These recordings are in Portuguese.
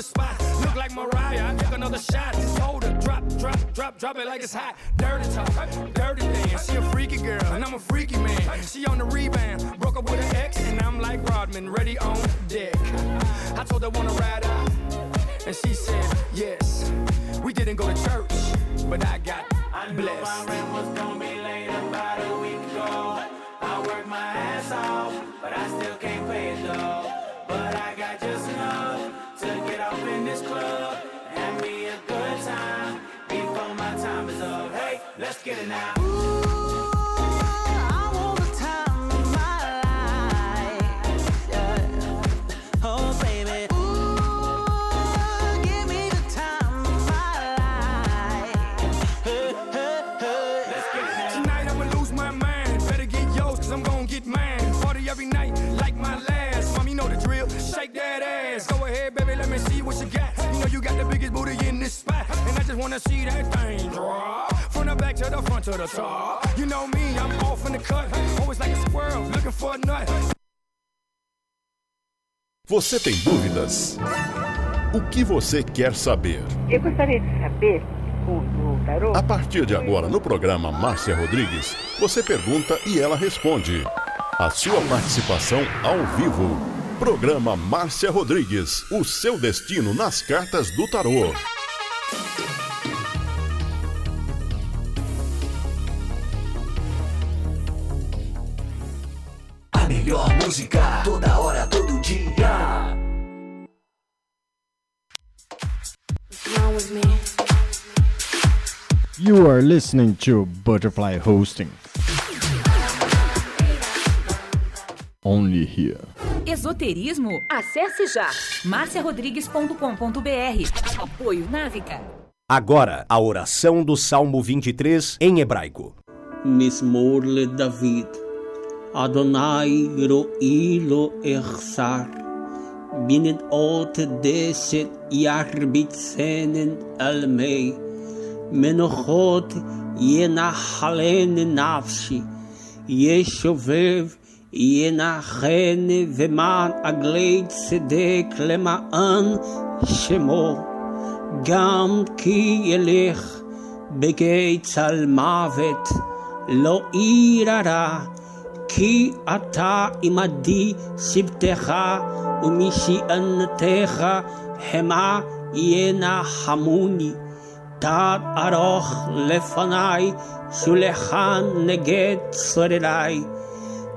the spot. Look like Mariah, I took another shot. Just hold it, drop, drop, drop, drop it like it's hot. Dirty talk, dirty dance. She a freaky girl, and I'm a freaky man. She on the rebound, broke up with an ex, and I'm like Rodman, ready on deck. I told her wanna ride out, and she said yes. We didn't go to church, but I got I blessed. my rent was gonna be late about a week ago. I worked my ass off, but I still can't pay it though. Wanna see that thing drop. From the back to the front to the top. You know me, I'm off in the cut. Always like a squirrel, looking for a nut. Você tem dúvidas? O que você quer saber? Eu gostaria de saber o do tarô. A partir de agora, no programa Márcia Rodrigues, você pergunta e ela responde. A sua participação ao vivo. Programa Márcia Rodrigues, o seu destino nas cartas do tarô. A melhor música, toda hora, todo dia. You are listening to Butterfly Hosting. Only here. Esoterismo? Acesse já marciarodrigues.com.br. Apoio Návica. Agora, a oração do Salmo 23 em hebraico. Mismor le David. Adonai ro'i lo echsar. Binet ot deset yarbitzenen almei. Menochot yenachalen nafshi. Yeshuveh ינחן ומען עגלי צדק למען שמו. גם כי ילך בגיא צל מוות, לא ירא כי אתה עמדי שבטך ומשענתך המה ינחמוני. תת ארוך לפניי, שולחן נגד צורריי.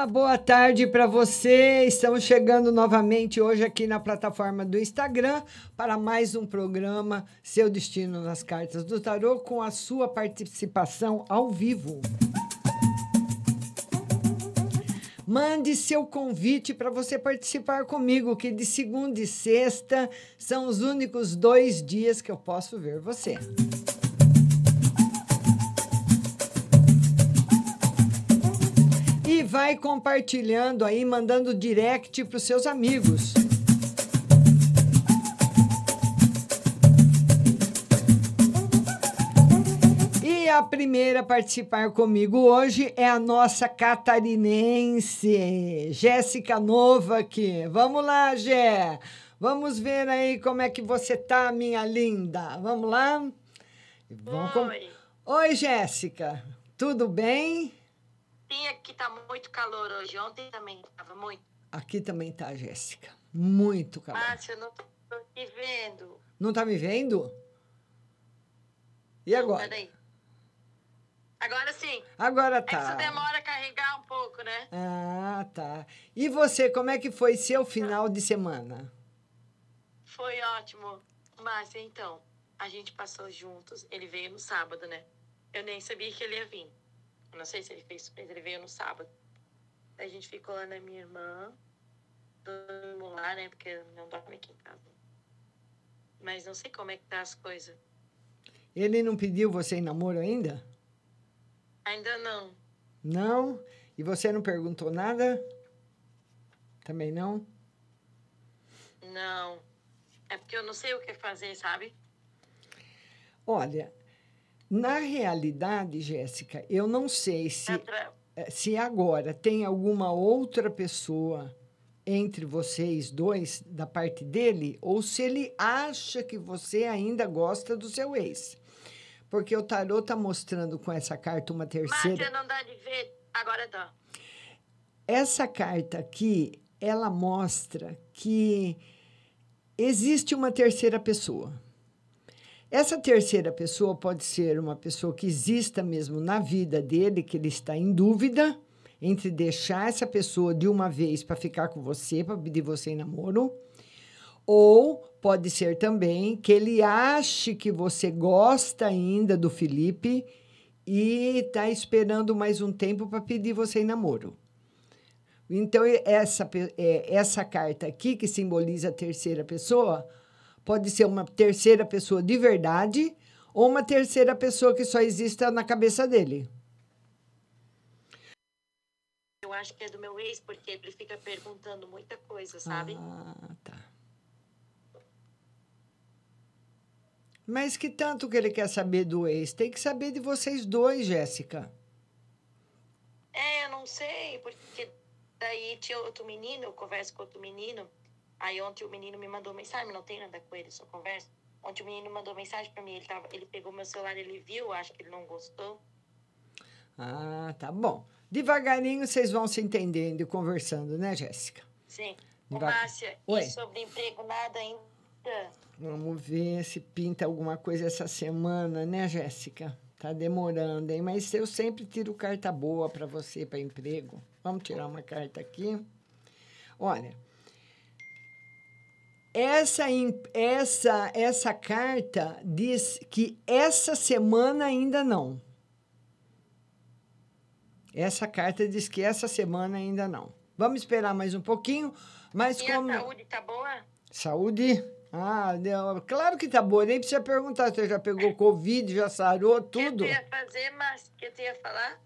Uma boa tarde para você. Estamos chegando novamente hoje aqui na plataforma do Instagram para mais um programa Seu Destino nas Cartas do Tarô com a sua participação ao vivo. Mande seu convite para você participar comigo, que de segunda e sexta são os únicos dois dias que eu posso ver você. E vai compartilhando aí, mandando direct para os seus amigos. E a primeira a participar comigo hoje é a nossa catarinense, Jéssica Nova aqui. Vamos lá, Gé. Vamos ver aí como é que você tá, minha linda. Vamos lá? Vamos com- Oi. Oi, Jéssica. Tudo bem? Sim, aqui tá muito calor hoje. Ontem também tava muito. Aqui também tá, Jéssica. Muito calor. Márcia, eu não tô te vendo. Não tá me vendo? E agora? Peraí. Agora sim. Agora É que isso tá. demora a carregar um pouco, né? Ah, tá. E você, como é que foi seu final de semana? Foi ótimo. Márcia, então, a gente passou juntos. Ele veio no sábado, né? Eu nem sabia que ele ia vir. Não sei se ele fez surpresa, ele veio no sábado. A gente ficou lá na minha irmã. Dormimos lá, né? Porque não dorme aqui em casa. Mas não sei como é que tá as coisas. Ele não pediu você em namoro ainda? Ainda não. Não? E você não perguntou nada? Também não? Não. É porque eu não sei o que fazer, sabe? Olha, na realidade, Jéssica, eu não sei se. Eh, se agora tem alguma outra pessoa entre vocês dois, da parte dele, ou se ele acha que você ainda gosta do seu ex. Porque o tarô tá mostrando com essa carta uma terceira. Márcia, não dá de ver. Agora dá. Essa carta aqui, ela mostra que existe uma terceira pessoa. Essa terceira pessoa pode ser uma pessoa que exista mesmo na vida dele, que ele está em dúvida entre deixar essa pessoa de uma vez para ficar com você, para pedir você em namoro, ou pode ser também que ele ache que você gosta ainda do Felipe e está esperando mais um tempo para pedir você em namoro. Então, essa, é, essa carta aqui, que simboliza a terceira pessoa, pode ser uma terceira pessoa de verdade ou uma terceira pessoa que só exista na cabeça dele. Eu acho que é do meu ex, porque ele fica perguntando muita coisa, sabe? Ah, tá. Mas que tanto que ele quer saber do ex? Tem que saber de vocês dois, Jéssica. É, eu não sei, porque daí tinha outro menino, eu converso com outro menino. Aí ontem o menino me mandou mensagem, não tem nada com ele, só conversa. Ontem o menino mandou mensagem para mim, ele, tava, ele pegou meu celular, ele viu, acho que ele não gostou. Ah, tá bom. Devagarinho vocês vão se entendendo e conversando, né, Jéssica? Sim. Ô, Deva- Márcia, Oi. e sobre emprego, nada ainda? Vamos ver se pinta alguma coisa essa semana, né, Jéssica? Tá demorando, hein? Mas eu sempre tiro carta boa para você, para emprego. Vamos tirar uma carta aqui. Olha, essa, essa, essa carta diz que essa semana ainda não. Essa carta diz que essa semana ainda não. Vamos esperar mais um pouquinho, mas E como... a saúde tá boa? Saúde? Ah, deu- claro que tá boa. Nem precisa perguntar se você já pegou Covid, já sarou, O que tudo. tu ia fazer? O que tu ia falar?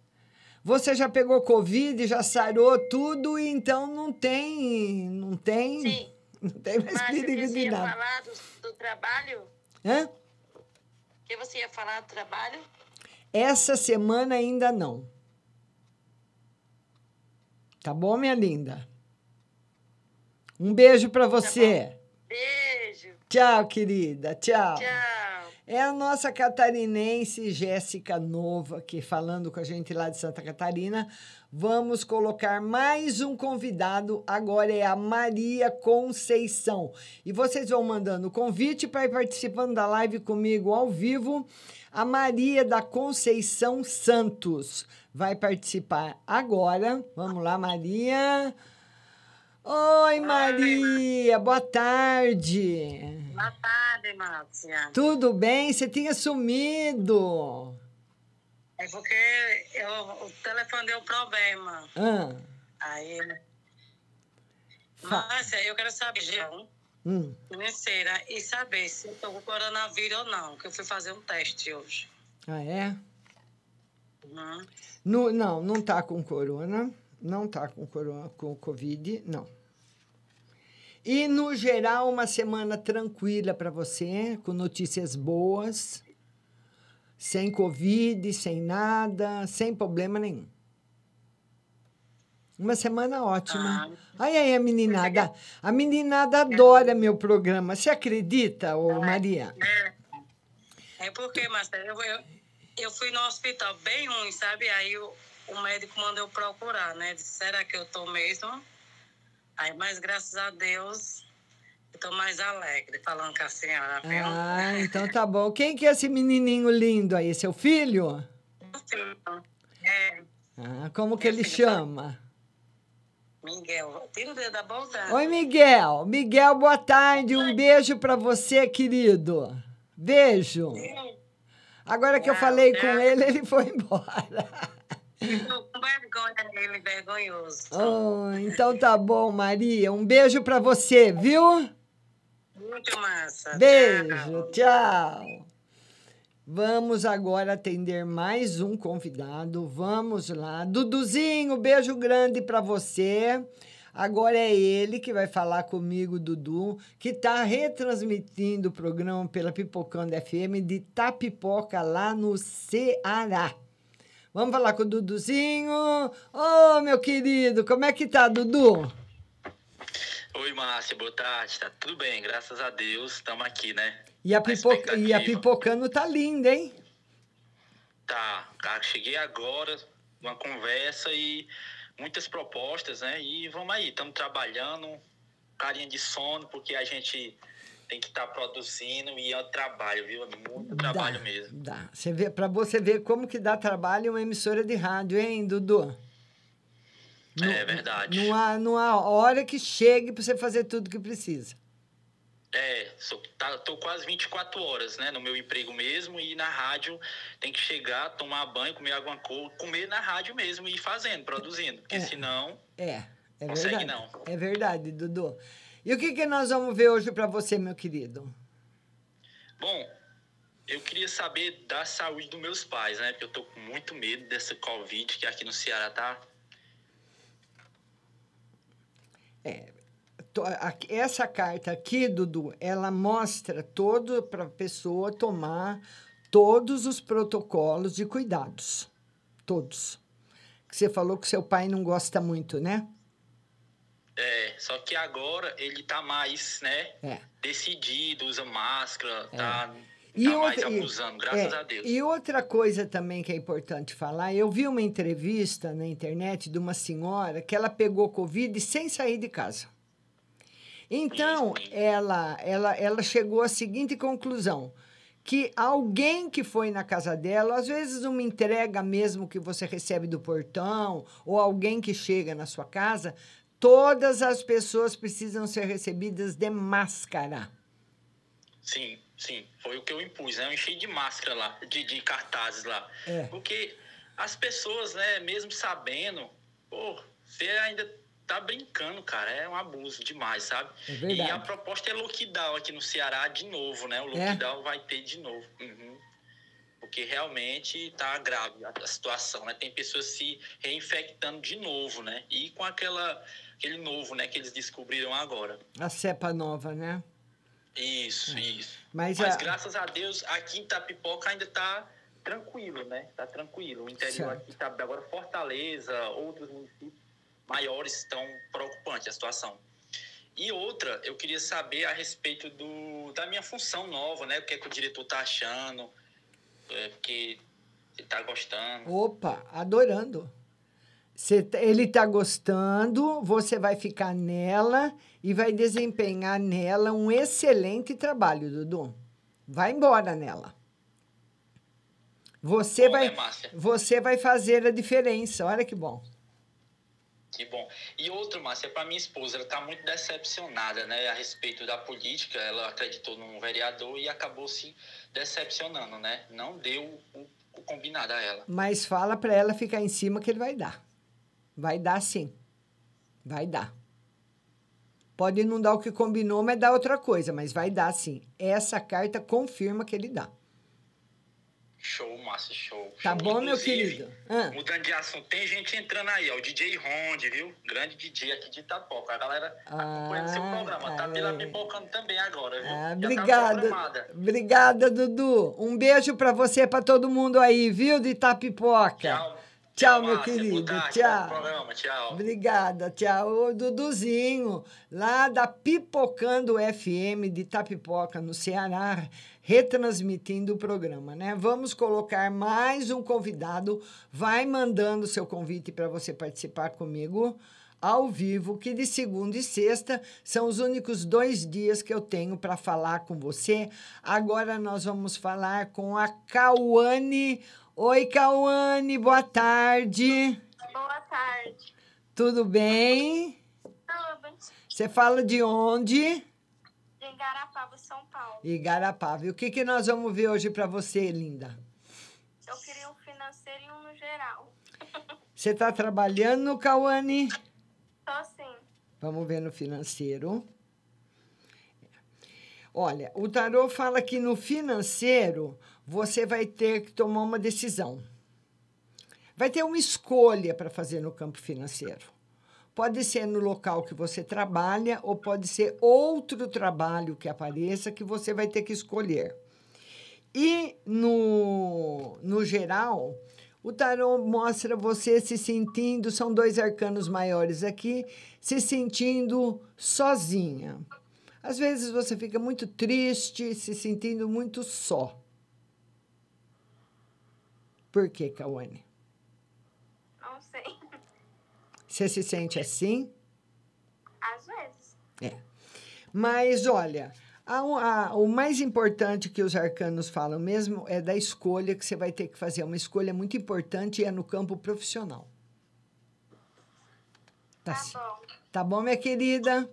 Você já pegou Covid, já sarou tudo, então não tem. Não tem. Sim. Não tem mais Márcia, perigo você ia falar do, do trabalho? Hã? Que você ia falar do trabalho? Essa semana ainda não. Tá bom, minha linda? Um beijo para você. Beijo. Tchau, querida. Tchau. Tchau. É a nossa catarinense Jéssica Nova aqui falando com a gente lá de Santa Catarina. Vamos colocar mais um convidado. Agora é a Maria Conceição. E vocês vão mandando o convite para ir participando da live comigo ao vivo. A Maria da Conceição Santos vai participar agora. Vamos lá, Maria. Oi, Maria. Boa tarde. Boa tarde, Márcia. Tudo bem? Você tinha sumido. É porque eu, o telefone deu problema. Ah, Aí. Fa- Márcia, eu quero saber, João, hum. financeira, e saber se eu tô com coronavírus ou não, que eu fui fazer um teste hoje. Ah, é? Uhum. No, não, não tá com corona. Não tá com corona, com Covid, não. E, no geral, uma semana tranquila para você, com notícias boas, sem Covid, sem nada, sem problema nenhum. Uma semana ótima. Ai, ai, a meninada. A meninada adora meu programa. Você acredita, ô Maria? É porque, Márcia, eu, eu, eu fui no hospital bem ruim, sabe? Aí o, o médico mandou eu procurar, né? Disse, será que eu tô mesmo? Aí, mas graças a Deus, eu tô mais alegre falando com a senhora, viu? Ah, então tá bom. Quem que é esse menininho lindo aí? Seu filho? É, Ah, como que ele chama? Miguel, tira o dedo da. Oi, Miguel. Miguel, boa tarde. Um beijo para você, querido. Beijo. Agora que eu falei com ele, ele foi embora. Com vergonha dele, vergonhoso. Oh, então tá bom, Maria. Um beijo para você, viu? Muito massa. Beijo, tchau. Vamos agora atender mais um convidado. Vamos lá. Duduzinho, beijo grande para você. Agora é ele que vai falar comigo, Dudu, que está retransmitindo o programa pela Pipocando FM de Tapipoca, lá no Ceará. Vamos falar com o Duduzinho. Ô, meu querido, como é que tá, Dudu? Oi, Márcia, boa tarde. Tá tudo bem, graças a Deus. Estamos aqui, né? E a, pipoca, e a pipocando tá linda, hein? Tá, cara, cheguei agora, uma conversa e muitas propostas, né? E vamos aí, estamos trabalhando, carinha de sono, porque a gente tem que estar tá produzindo e é trabalho, viu? É muito trabalho dá, mesmo. Dá. Você vê, para você ver como que dá trabalho uma emissora de rádio, hein, Dudu? Não, é verdade. Não há, não há hora que chegue para você fazer tudo que precisa. É, sou, tá, tô quase 24 horas, né, no meu emprego mesmo e na rádio tem que chegar, tomar banho, comer alguma coisa, comer na rádio mesmo e ir fazendo, produzindo, porque é, senão é, é consegue verdade. não. É verdade, Dudu. E o que, que nós vamos ver hoje para você, meu querido? Bom, eu queria saber da saúde dos meus pais, né? Porque eu tô com muito medo dessa Covid que aqui no Ceará tá. É, essa carta aqui, Dudu, ela mostra todo para a pessoa tomar todos os protocolos de cuidados. Todos. Você falou que seu pai não gosta muito, né? É, só que agora ele tá mais, né? É. Decidido, usa máscara, é. tá. E tá outra, mais abusando, graças é, a Deus. E outra coisa também que é importante falar, eu vi uma entrevista na internet de uma senhora que ela pegou Covid sem sair de casa. Então, ela, ela, ela chegou à seguinte conclusão: que alguém que foi na casa dela, às vezes uma entrega mesmo que você recebe do portão, ou alguém que chega na sua casa, todas as pessoas precisam ser recebidas de máscara. Sim, sim. Foi o que eu impus, né? Eu enchi de máscara lá, de, de cartazes lá. É. Porque as pessoas, né, mesmo sabendo, pô, você ainda tá brincando, cara. É um abuso demais, sabe? É. E a proposta é lockdown aqui no Ceará de novo, né? O É? lockdown vai ter de novo. Uhum. Porque realmente tá grave a, a situação, né? Tem pessoas se reinfectando de novo, né? E com aquela, aquele novo, né? Que eles descobriram agora. A cepa nova, né? Isso, isso. Mas Mas a- graças a Deus, aqui em Itapipoca ainda tá tranquilo, né? Tá tranquilo. O interior Certo. aqui tá agora Fortaleza, outros municípios maiores estão preocupantes a situação. E outra, eu queria saber a respeito do, da minha função nova, né? O que é que o diretor tá achando, é, porque ele tá gostando. Opa, adorando. Cê tá- ele está gostando, você vai ficar nela e vai desempenhar nela um excelente trabalho, Dudu. Vai embora nela. Você Bom, vai, né, você vai fazer a diferença. Olha que bom. Que bom. E outra, Márcia, para minha esposa, ela está muito decepcionada, né, a respeito da política. Ela acreditou num vereador e acabou se decepcionando, né? Não deu o, o combinado a ela. Mas fala para ela ficar em cima que ele vai dar. Vai dar sim. Vai dar. Pode não dar o que combinou, mas dá outra coisa, mas vai dar sim. Essa carta confirma que ele dá. Show, Márcia, show. Tá show. bom, meu Inclusive, querido? Ah. Mudando de assunto, tem gente entrando aí, ó. O DJ Ronde, viu? Grande DJ aqui de Itapoca. A galera acompanhando seu programa. Tá pela pipocando também agora, viu? Ah, tá obrigada. programada. obrigada, Dudu. Um beijo para você e para todo mundo aí, viu, de Itapipoca. Tchau. Tchau, meu querido. Tarde, tchau. bom programa. Tchau. Obrigada, tchau. O Duduzinho, lá da Pipocando FM de Itapipoca, no Ceará, retransmitindo o programa, né? Vamos colocar mais um convidado. Vai mandando seu convite para você participar comigo ao vivo, que de segunda e sexta são os únicos dois dias que eu tenho para falar com você. Agora nós vamos falar com a Cauane. Oi, Cauane, boa tarde. Boa tarde. Tudo bem? Tudo. Você fala de onde? De Igarapava, São Paulo. Igarapava. E o que, que nós vamos ver hoje para você, linda? Eu queria um financeiro e um no geral. Você está trabalhando, Cauane? Tô sim. Vamos ver no financeiro. Olha, o tarô fala que no financeiro você vai ter que tomar uma decisão. Vai ter uma escolha para fazer no campo financeiro. Pode ser no local que você trabalha ou pode ser outro trabalho que apareça que você vai ter que escolher. E no, no geral, O tarô mostra você se sentindo, são dois arcanos maiores aqui, se sentindo sozinha. Às vezes você fica muito triste, se sentindo muito só. Por que, Kawane? Não sei. Você se sente assim? Às vezes. É. Mas olha, a- a- o mais importante que os arcanos falam mesmo é da escolha que você vai ter que fazer. Uma escolha muito importante e é no campo profissional. Tá, ci- bom. tá bom, minha querida?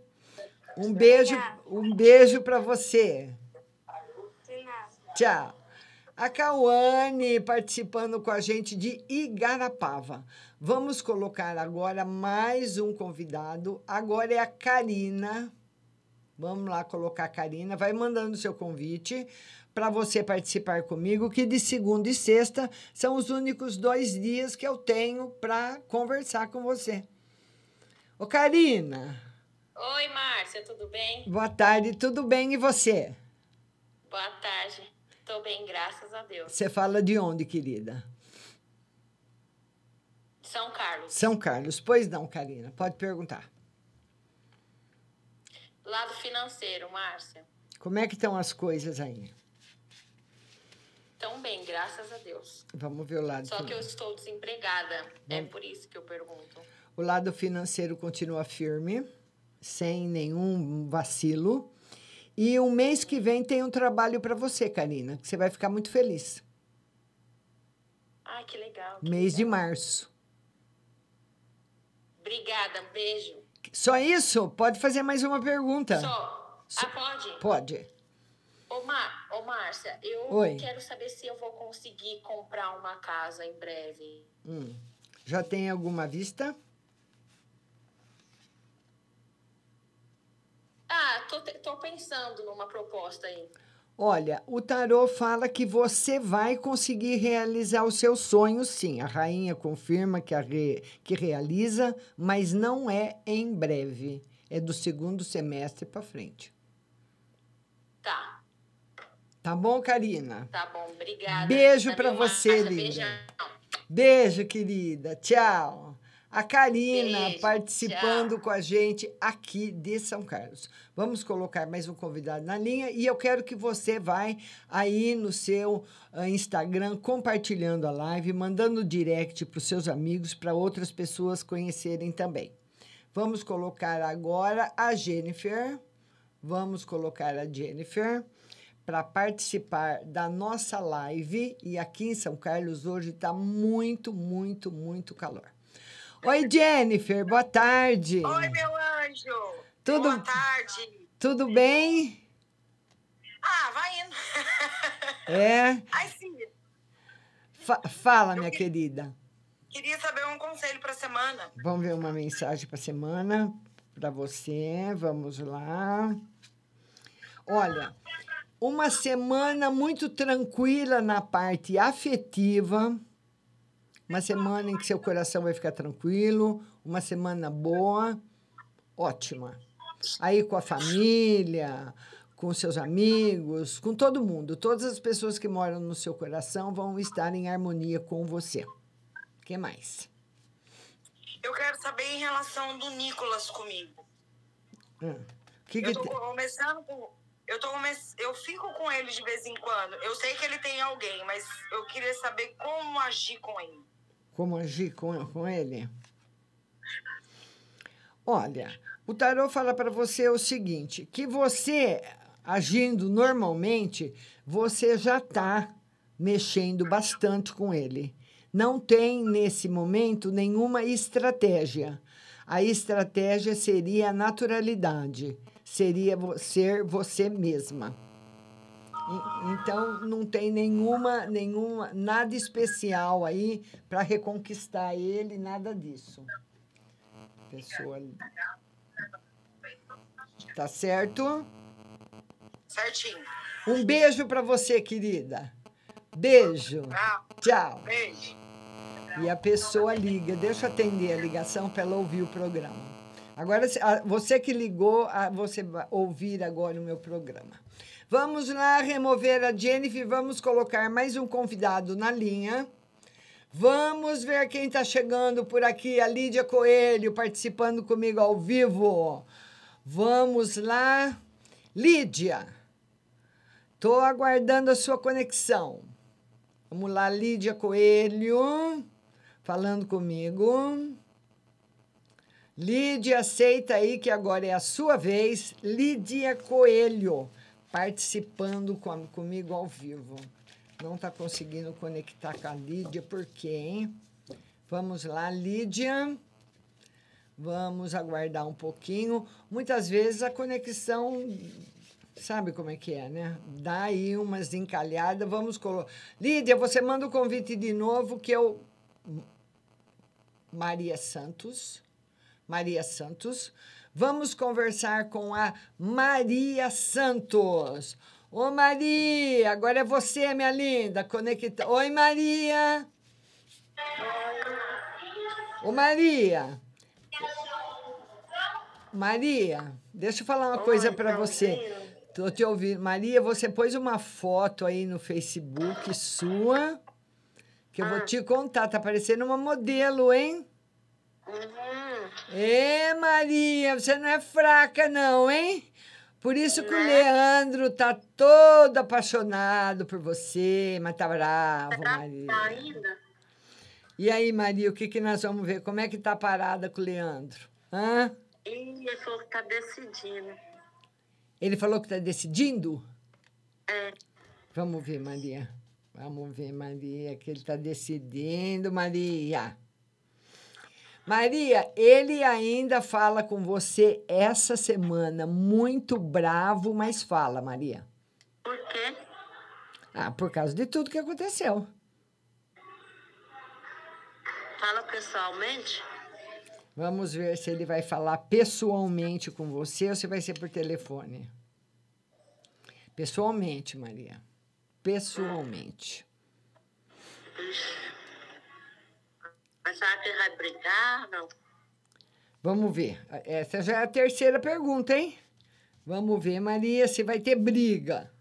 Um beijo, um beijo para você. De nada. Tchau. A Cauane participando com a gente de Igarapava. Vamos colocar agora mais um convidado. Agora é a Karina. Vamos lá colocar a Karina. Vai mandando seu convite para você participar comigo, que de segunda e sexta são os únicos dois dias que eu tenho para conversar com você. Ô, Karina, Oi, Márcia, tudo bem? boa tarde, tudo bem e você? Boa tarde. Tô bem, graças a Deus. Você fala de onde, querida? São Carlos. São Carlos. Pois não, Karina, pode perguntar. Lado financeiro, Márcia. Como é que estão as coisas aí? Tão bem, graças a Deus. Vamos ver o lado. Só que eu estou desempregada. É por isso que eu pergunto. O lado financeiro continua firme, sem nenhum vacilo. E o mês que vem tem um trabalho para você, Karina, que você vai ficar muito feliz. Ai, que legal. que Mês de legal. março. Obrigada, beijo. Só isso? Pode fazer mais uma pergunta? Só. Ah, pode? Pode. Ô, Mar... Ô, Márcia, eu Oi. quero saber se eu vou conseguir comprar uma casa em breve. Hum. Já tem alguma vista? Ah, tô, tô pensando numa proposta aí. Olha, o tarô fala que você vai conseguir realizar os seus sonhos, sim. A rainha confirma que, a re- que realiza, mas não é em breve. É do segundo semestre para frente. Tá, Tá bom, Karina? tá bom, obrigada. Beijo pra bem, você, linda. Beijão. Beijo, querida. Tchau. A Karina Beijo, participando tchau. com a gente aqui de São Carlos. Vamos colocar mais um convidado na linha e eu quero que você vai aí no seu ah, Instagram compartilhando a live, mandando direct para os seus amigos, para outras pessoas conhecerem também. Vamos colocar agora a Jennifer. Vamos colocar a Jennifer para participar da nossa live. E aqui em São Carlos hoje está muito, muito, muito calor. Oi, Jennifer, boa tarde. Oi, meu anjo. Tudo- Boa tarde. Tudo bem? Ah, vai indo. É? Ai, sim. Fa- fala, minha querida. Queria saber um conselho para semana. Vamos ver uma mensagem para semana para você. Vamos lá. Olha, uma semana muito tranquila na parte afetiva. Uma semana em que seu coração vai ficar tranquilo. Uma semana boa, ótima. Aí com a família, com seus amigos, com todo mundo. Todas as pessoas que moram no seu coração vão estar em harmonia com você. O que mais? Eu quero saber em relação do Nicolas comigo. O que que eu tô começando com. Eu, tô eu fico com ele de vez em quando. Eu sei que ele tem alguém, mas eu queria saber como agir com ele. Como agir com, com ele? Olha, o tarô fala para você o seguinte: que você, agindo normalmente, você já está mexendo bastante com ele. Não tem, nesse momento, nenhuma estratégia. A estratégia seria a naturalidade, seria ser você mesma. Então, não tem nenhuma, nenhuma, nada especial aí para reconquistar ele, nada disso. Pessoa. Tá certo? Certinho. Um beijo para você, querida. Beijo. Tchau. Beijo. E a pessoa liga. Deixa eu atender a ligação para ela ouvir o programa. Agora, você que ligou, você vai ouvir agora o meu programa. Vamos lá remover a Jennifer. Vamos colocar mais um convidado na linha. Vamos ver quem está chegando por aqui. A Lídia Coelho participando comigo ao vivo. Vamos lá. Lídia, estou aguardando a sua conexão. Vamos lá, Lídia Coelho, falando comigo. Lídia, aceita aí que agora é a sua vez. Lídia Coelho, participando com, comigo ao vivo. Não está conseguindo conectar com a Lídia, por quê, hein? Vamos lá, Lídia. Vamos aguardar um pouquinho. Muitas vezes a conexão, sabe como é que é, né? Dá aí umas encalhadas. Vamos colocar. Lídia, você manda o convite de novo, que eu. Maria Santos. Maria Santos. Vamos conversar com a Maria Santos. Ô Maria, agora é você, minha linda. Conecta. Oi, Maria. Ô Maria. Maria, deixa eu falar uma coisa para você. Tô te ouvindo. Maria, você pôs uma foto aí no Facebook sua, que eu vou te contar. Tá parecendo uma modelo, hein? Ê, Maria, você não é fraca, não, hein? Por isso que o Leandro tá todo apaixonado por você, mas tá bravo, Maria. ainda? E aí, Maria, o que, que nós vamos ver? Como é que tá a parada com o Leandro? Hã? Ele falou que tá decidindo. Ele falou que tá decidindo? É. Vamos ver, Maria. Vamos ver, Maria, que ele tá decidindo, Maria. Maria, ele ainda fala com você essa semana, muito bravo, mas fala, Maria. Por quê? Ah, por causa de tudo que aconteceu. Fala pessoalmente? Vamos ver se ele vai falar pessoalmente com você ou se vai ser por telefone. Pessoalmente, Maria. Pessoalmente. Mas que ele vai brigar? Não. Vamos ver. Essa já é a terceira pergunta, hein? Vamos ver, Maria, se vai ter briga.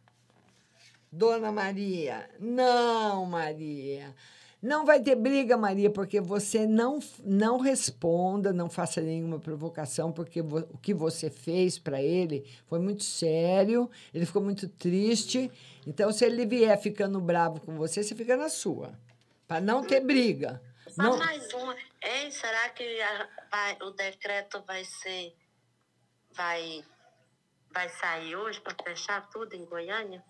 Dona Maria. Não, Maria. Não vai ter briga, Maria, porque você não, não responda, não faça nenhuma provocação, porque vo, o que você fez para ele foi muito sério, ele ficou muito triste. Então, se ele vier ficando bravo com você, você fica na sua. Para não ter briga. Só Não, mais uma. Ei, será que a- vai- o decreto vai ser. Vai, vai sair hoje para fechar tudo em Goiânia?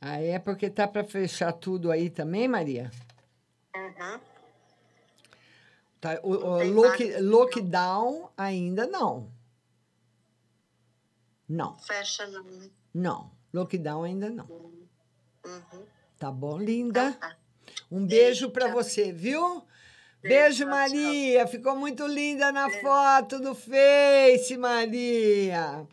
ah, é porque tá para fechar tudo aí também, Maria? Uhum. Tá, o, o lock, lockdown ainda não. Não, Fecha não. né? não. Lockdown ainda não. Uhum. Tá bom, linda? Um beijo para você, viu? Beijo, Maria. Ficou muito linda na foto do Face, Maria.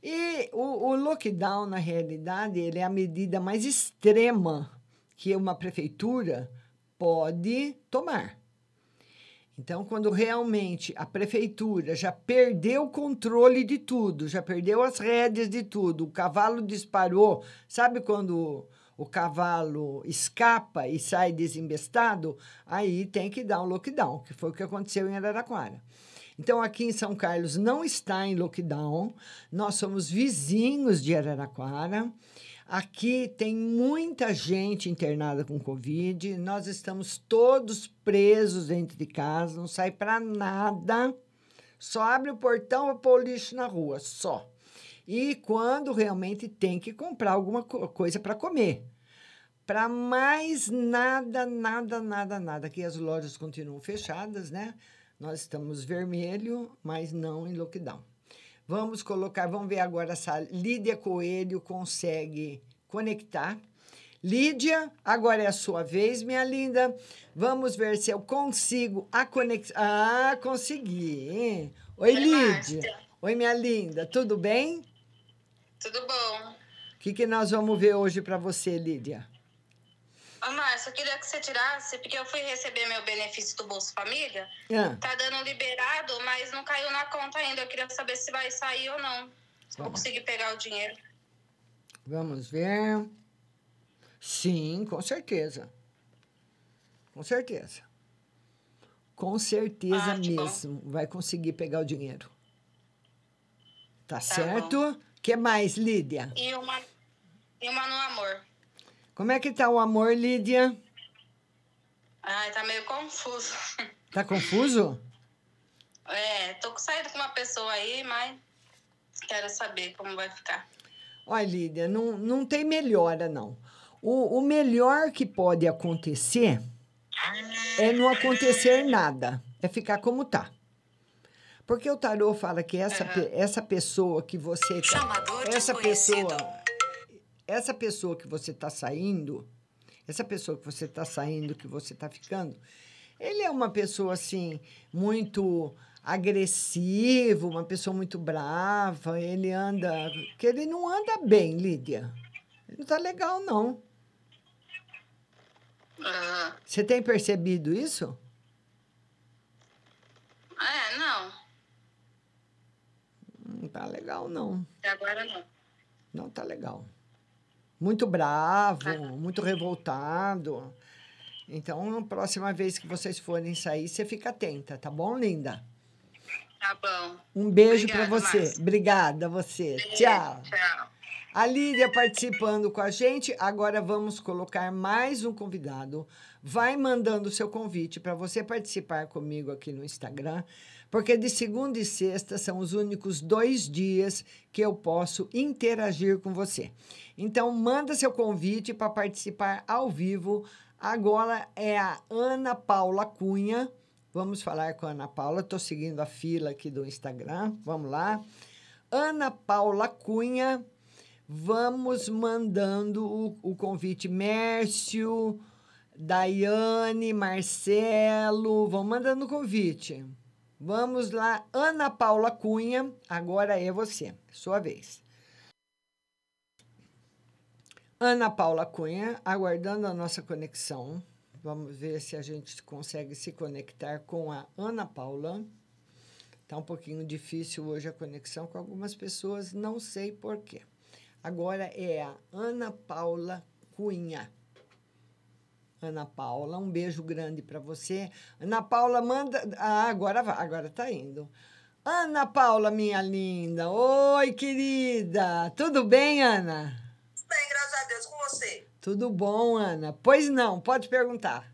E o, o lockdown, na realidade, ele é a medida mais extrema que uma prefeitura pode tomar. Então, quando realmente a prefeitura já perdeu o controle de tudo, já perdeu as rédeas de tudo, o cavalo disparou, sabe quando o cavalo escapa e sai desembestado? Aí tem que dar um lockdown, que foi o que aconteceu em Araraquara. Então, aqui em São Carlos não está em lockdown, nós somos vizinhos de Araraquara. Aqui tem muita gente internada com Covid. Nós estamos todos presos dentro de casa, não sai para nada. Só abre o portão para pôr o lixo na rua, só. E quando realmente tem que comprar alguma co- coisa para comer. Para mais nada, nada, nada, nada. Aqui as lojas continuam fechadas, né? Nós estamos vermelho, mas não em lockdown. Vamos colocar, vamos ver agora se a Lídia Coelho consegue conectar. Lídia, agora é a sua vez, minha linda. Vamos ver se eu consigo a conexão. Ah, consegui. Oi, Lídia. Oi, minha linda. Tudo bem? Tudo bom. O que, que nós vamos ver hoje para você, Lídia? Márcia, eu queria que você tirasse, porque eu fui receber meu benefício do Bolsa Família. Ah. Tá dando liberado, mas não caiu na conta ainda. Eu queria saber se vai sair ou não. Se eu vou conseguir pegar o dinheiro. Vamos ver. Sim, com certeza. Com certeza. Com certeza Ótimo. mesmo. Vai conseguir pegar o dinheiro. Tá, Tá certo? O que mais, Lídia? E uma, e uma no amor. Como é que tá o amor, Lídia? Ai, tá meio confuso. Tá confuso? É, tô saindo com uma pessoa aí, mas quero saber como vai ficar. Olha, Lídia, não, não tem melhora, não. O, o melhor que pode acontecer é não acontecer nada. É ficar como tá. Porque o tarô fala que essa, pe- essa pessoa que você tá, Chamador essa pessoa essa pessoa que você tá saindo, essa pessoa que você tá saindo, que você tá ficando, ele é uma pessoa assim muito agressivo, uma pessoa muito brava, ele anda, que ele não anda bem, Lídia. Ele não tá legal não. Aham. Você tem percebido isso? É, não. Não tá legal não. Até agora não. Não tá legal. Muito bravo, muito revoltado. Então, a próxima vez que vocês forem sair, você fica atenta, tá bom, linda? Tá bom. Um beijo para você. Márcia. Obrigada você. Beijo, Tchau. Tchau. A Lídia participando com a gente. Agora vamos colocar mais um convidado. Vai mandando o seu convite para você participar comigo aqui no Instagram, porque de segunda e sexta são os únicos dois dias que eu posso interagir com você. Então, manda seu convite para participar ao vivo. Agora é a Ana Paula Cunha. Vamos falar com a Ana Paula. Estou seguindo a fila aqui do Instagram. Vamos lá. Ana Paula Cunha. Vamos mandando o, o convite. Mércio, Daiane, Marcelo. Vão mandando o convite. Vamos lá. Ana Paula Cunha. Agora é você. Sua vez. Ana Paula Cunha, aguardando a nossa conexão. Vamos ver se a gente consegue se conectar com a Ana Paula. Está um pouquinho difícil hoje a conexão com algumas pessoas, não sei por quê. Agora é a Ana Paula Cunha. Ana Paula, um beijo grande para você. Ana Paula, manda. Ah, agora vai, agora tá indo. Ana Paula, minha linda. Oi, querida. Tudo bem, Ana? Bem, graças a Deus, com você. Tudo bom, Ana? Pois não, pode perguntar.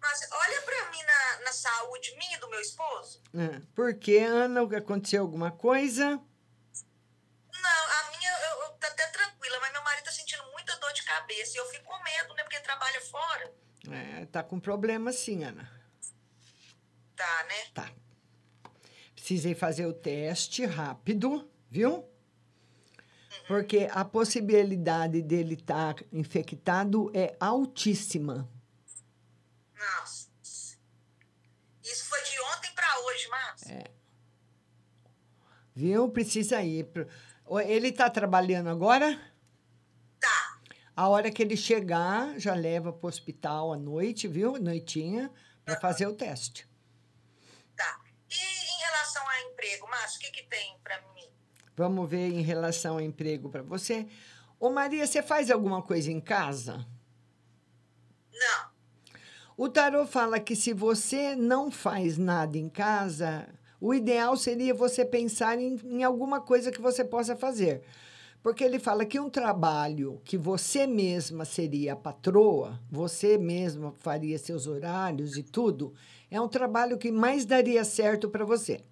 Mas olha pra mim na, na saúde minha e do meu esposo. Ah, Por que, Ana? Aconteceu alguma coisa? Fora. É, tá com problema sim, Ana. Tá, né? Tá. Precisei fazer o teste rápido, viu? Porque a possibilidade dele estar infectado é altíssima. Nossa. Isso foi de ontem pra hoje, Márcio. É. Viu? Precisa ir. pro- Ele está trabalhando agora? A hora que ele chegar, já leva para o hospital à noite, viu? Noitinha, para fazer o teste. Tá. E em relação a emprego, Márcio, o que que tem pra mim? Vamos ver em relação ao emprego para você. Ô, Maria, você faz alguma coisa em casa? Não. O tarô fala que se você não faz nada em casa, o ideal seria você pensar em, em alguma coisa que você possa fazer. Porque ele fala que um trabalho que você mesma seria a patroa, você mesma faria seus horários e tudo, é um trabalho que mais daria certo para você.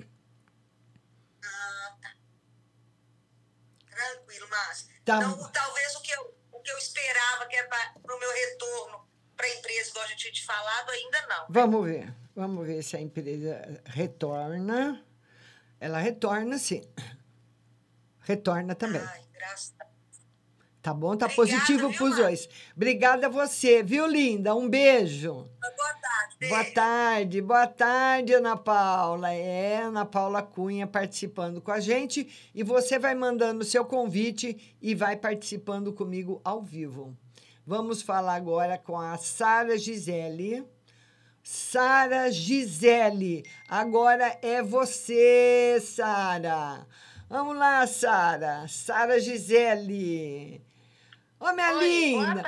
Tranquilo, Márcio. Tá. Então, talvez o que eu, o que eu esperava, que é para o meu retorno para a empresa, igual a gente tinha te falado, ainda não. Vamos ver. Vamos ver se a empresa retorna. Ela retorna, sim. Retorna também. Ai, graças a Tá bom? Tá Obrigada, positivo viu, pros dois. Obrigada a você, viu, linda? Um beijo. Boa tarde. Boa tarde, boa tarde, Ana Paula. É, Ana Paula Cunha participando com a gente. E você vai mandando o seu convite e vai participando comigo ao vivo. Vamos falar agora com a Sara Gisele. Sara Gisele, agora é você, Sara. Vamos lá, Sara. Sara Gisele. Ô, minha Oi, linda.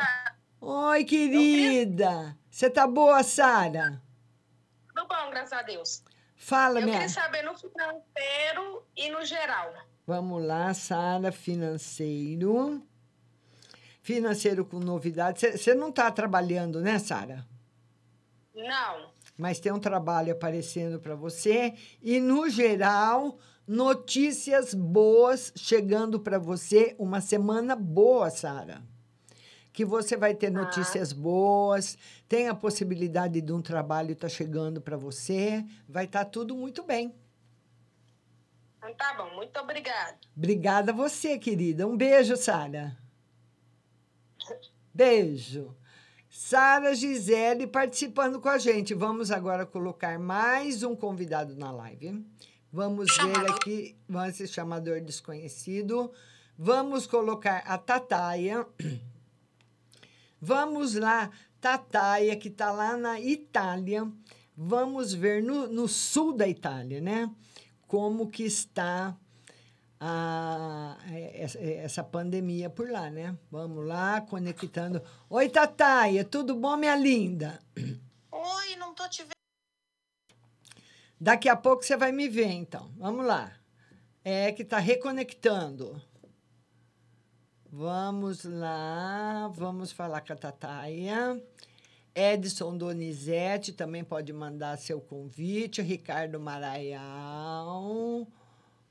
Oi, querida. Você tá boa, Sara? Tudo bom, graças a Deus. Fala, Eu minha. queria saber no financeiro e no geral. Vamos lá, Sara, financeiro. Financeiro com novidade. Você não está trabalhando, né, Sara? Não. Mas tem um trabalho aparecendo para você. E, no geral, notícias boas chegando para você. Uma semana boa, Sara. Que você vai ter notícias boas, tem a possibilidade de um trabalho estar chegando para você. Vai estar tudo muito bem. Então tá bom, muito obrigada. Obrigada a você, querida. Um beijo, Sara. Beijo. Sara Gisele participando com a gente. Vamos agora colocar mais um convidado na live. Vamos ver aqui, vamos esse chamador desconhecido. Vamos colocar a Tataia. Vamos lá, Tataia, que está lá na Itália. Vamos ver no, no sul da Itália, né? Como que está a, essa, essa pandemia por lá, né? Vamos lá, conectando. Oi, Tataia, tudo bom, minha linda? Oi, não tô te vendo. Daqui a pouco você vai me ver, então. Vamos lá. É que está reconectando. Vamos lá, vamos falar com a Tataia. Edson Donizete também pode mandar seu convite. Ricardo Maraial.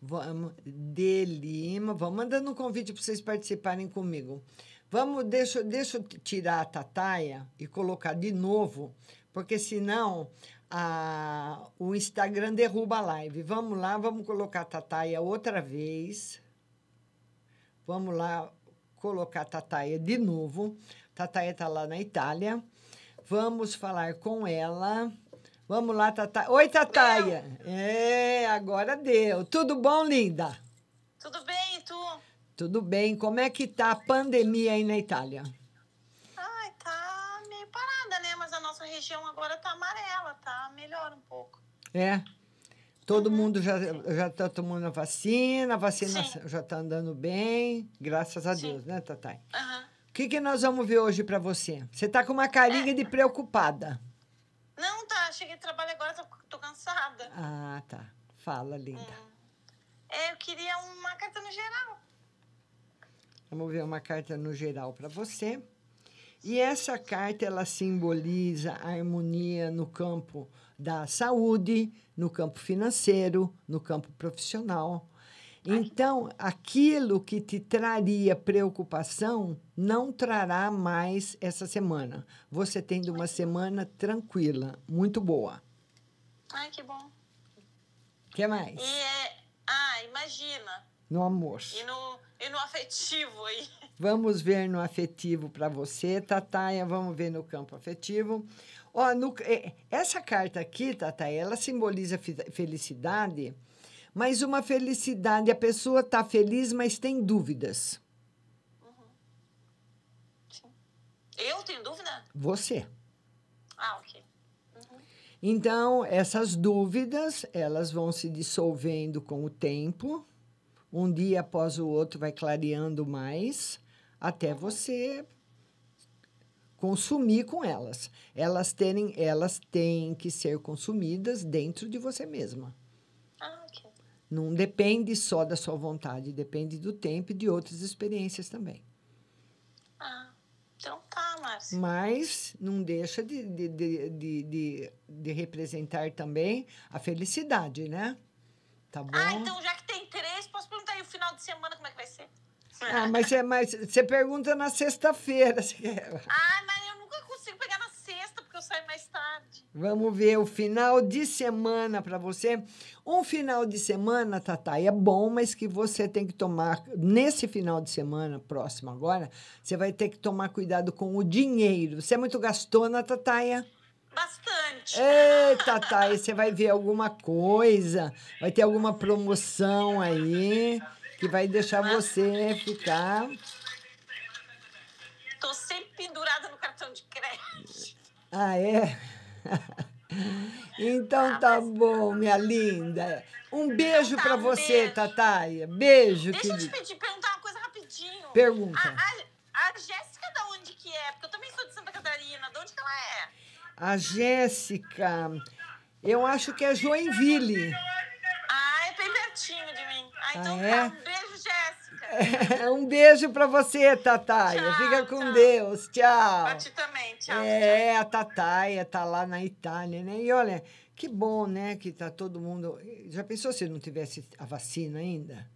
Vamos, de Lima. Vamos mandando um convite para vocês participarem comigo. Vamos, deixa, deixa eu tirar a Tataia e colocar de novo, porque senão a, o Instagram derruba a live. Vamos lá, vamos colocar a Tataia outra vez. Vamos lá colocar a Tataia de novo. Tataia está lá na Itália. Vamos falar com ela. Vamos lá, Tataia. Oi, Tataia. É, agora deu. Tudo bom, linda? Tudo bem, e tu? Tudo bem. Como é que tá a pandemia aí na Itália? Ai, tá meio parada, né? Mas a nossa região agora tá amarela, tá melhor um pouco. É. Todo mundo já já está tomando a vacina, a vacina Sim. já está andando bem, graças a Sim. Deus, né, Tatai? Aham. O que, que nós vamos ver hoje para você? Você tá com uma carinha de preocupada. Não, tá. Cheguei de trabalho agora, tô, tô cansada. Ah, tá. Fala, linda. É, eu queria uma carta no geral. Vamos ver uma carta no geral para você. E essa carta ela simboliza a harmonia no campo da saúde, no campo financeiro, no campo profissional. Então, aquilo que te traria preocupação não trará mais essa semana. Você tendo uma semana tranquila, muito boa. Ai, que bom. O que mais? E é... Ah, imagina. No amor. E no, e no afetivo aí. Vamos ver no afetivo para você, Tataia. Vamos ver no campo afetivo. Ó, no, eh, essa carta aqui, Tataia, ela simboliza fe- felicidade, mas uma felicidade, a pessoa está feliz, mas tem dúvidas. Eu tenho dúvida? Você. Ah, ok. Então, essas dúvidas, elas vão se dissolvendo com o tempo. Um dia após o outro vai clareando mais, até você consumir com elas. Elas terem, elas têm que ser consumidas dentro de você mesma. Ah, ok. Não depende só da sua vontade, depende do tempo e de outras experiências também. Ah, então tá, Márcia. Mas não deixa de, de, de, de, de, de representar também a felicidade, né? Tá bom? Ah, então já que tem três, posso perguntar aí o final de semana como é que vai ser? Ah, mas você, mas você pergunta na sexta-feira. Ah, mas eu nunca consigo pegar na sexta, porque eu saio mais tarde. Vamos ver o final de semana para você. Um final de semana, Tatá, é bom, mas que você tem que tomar. Nesse final de semana próximo agora, você vai ter que tomar cuidado com o dinheiro. Você é muito gastona, Tataia? Bastante. Ei, Tataia, você vai ver alguma coisa, vai ter alguma promoção aí que vai deixar você ficar. Tô sempre pendurada no cartão de crédito. Ah, é? Então tá bom, minha linda. Um beijo pra você, Tataia. Beijo, Deixa eu te pedir, perguntar uma coisa rapidinho. Pergunta. A, a, a Jéssica, da onde que é? Porque eu também sou de Santa Catarina. De onde que ela é? A Jéssica, eu acho que é Joinville. Ah, é bem pertinho de mim. Ah, então Ah, é? tá. Um beijo, Jéssica. um beijo para você, Tataia. Fica com Deus. Tchau. Pra ti também. Tchau. É, a Tataia tá lá na Itália, né? E olha, que bom, né, que tá todo mundo. Já pensou se não tivesse a vacina ainda?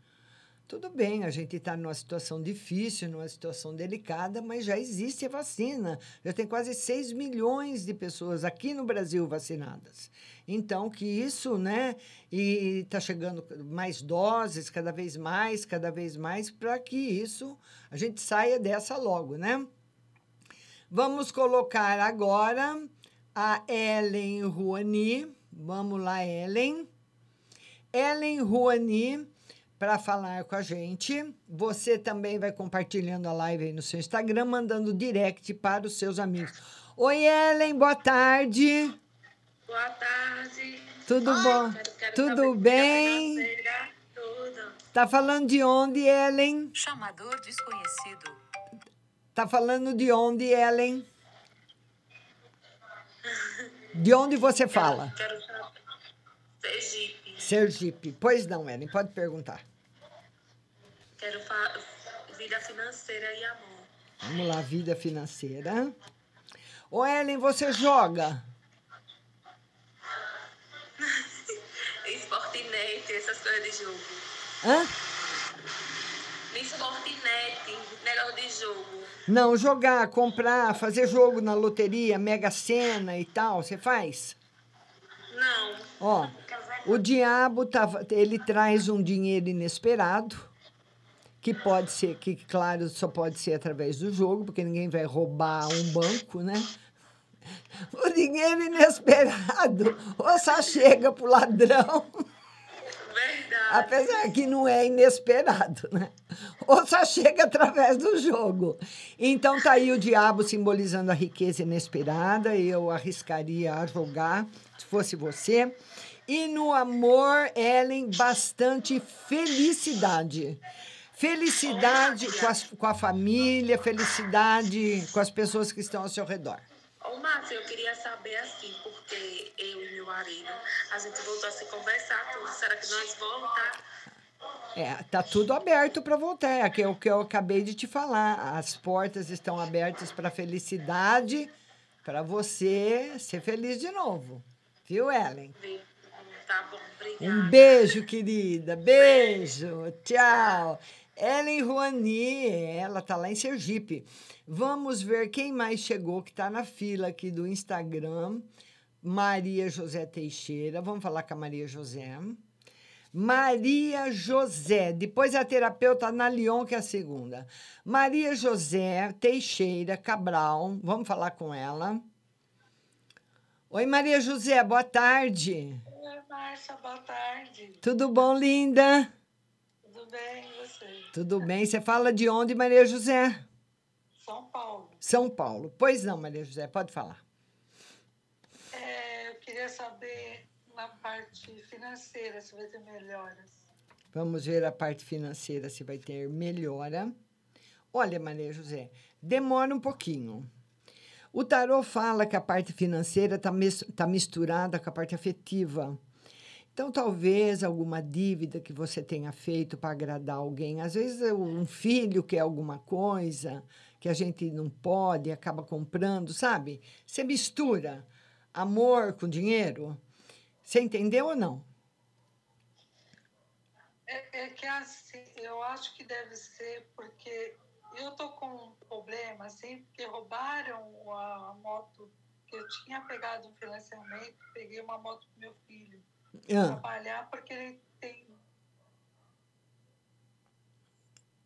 Tudo bem, a gente está numa situação difícil, numa situação delicada, mas já existe a vacina. Já tem quase 6 milhões de pessoas aqui no Brasil vacinadas. Então, que isso, né? E está chegando mais doses, cada vez mais, cada vez mais, para que isso, a gente saia dessa logo, né? Vamos colocar agora a Ellen Rouani. Vamos lá, Ellen. Ellen Rouani, para falar com a gente. Você também vai compartilhando a live aí no seu Instagram, mandando direct para os seus amigos. Oi, Ellen, boa tarde. Boa tarde. Tudo Oi, bom? quero- quero Tudo bem? financeira, Tudo. Tá falando de onde, Ellen? Chamador desconhecido. Tá falando de onde, Ellen? De onde você fala? Quero saber. Sergipe. Sergipe. Pois não, Ellen, pode perguntar. Quero vida financeira e amor. Vamos lá, vida financeira. Ô, Ellen, você joga? Sportnet, essas coisas de jogo. Hã? Sportnet, negócio de jogo. Não, jogar, comprar, fazer jogo na loteria, Mega Sena e tal, você faz? Não. Ó, o diabo tava, ele traz um dinheiro inesperado, que pode ser, que claro, só pode ser através do jogo, porque ninguém vai roubar um banco, né? O dinheiro inesperado, ou só chega pro ladrão, Verdade. apesar que não é inesperado, né? Ou só chega através do jogo. Então tá aí o diabo simbolizando a riqueza inesperada, eu arriscaria a jogar, se fosse você. E no amor, Ellen, bastante felicidade. Felicidade com, as- com a família, felicidade com as pessoas que estão ao seu redor. Ô, Márcia, eu queria saber assim, porque eu e meu marido, a gente voltou a se conversar tudo. Será que nós voltar? É, tá tudo aberto para voltar, é é o que eu acabei de te falar. As portas estão abertas para felicidade, para você ser feliz de novo. Viu, Ellen? Tá bom, obrigada. Um beijo, querida. Beijo. Tchau. Ellen Rouani, ela tá lá em Sergipe. Vamos ver quem mais chegou, que tá na fila aqui do Instagram. Maria José Teixeira. Vamos falar com a Maria José. Maria José. Depois a terapeuta na Lyon, que é a segunda. Maria José Teixeira Cabral. Vamos falar com ela. Oi, Maria José, boa tarde. Márcia, boa tarde. Tudo bom, linda? Tudo bem, você? Tudo bem? Você fala de onde, Maria José? São Paulo. São Paulo. Pois não, Maria José, pode falar. É, eu queria saber na parte financeira se vai ter melhoras. Vamos ver a parte financeira se vai ter melhora. Olha, Maria José, demora um pouquinho. O tarô fala que a parte financeira está tá misturada com a parte afetiva. Então, talvez alguma dívida que você tenha feito para agradar alguém. Às vezes, um filho quer alguma coisa que a gente não pode acaba comprando, sabe? Você mistura amor com dinheiro. Você entendeu ou não? É, é que assim, eu acho que deve ser porque eu tô com um problema, assim, porque roubaram a moto que eu tinha pegado um financiamento, peguei uma moto pro meu filho Ah. trabalhar porque ele tem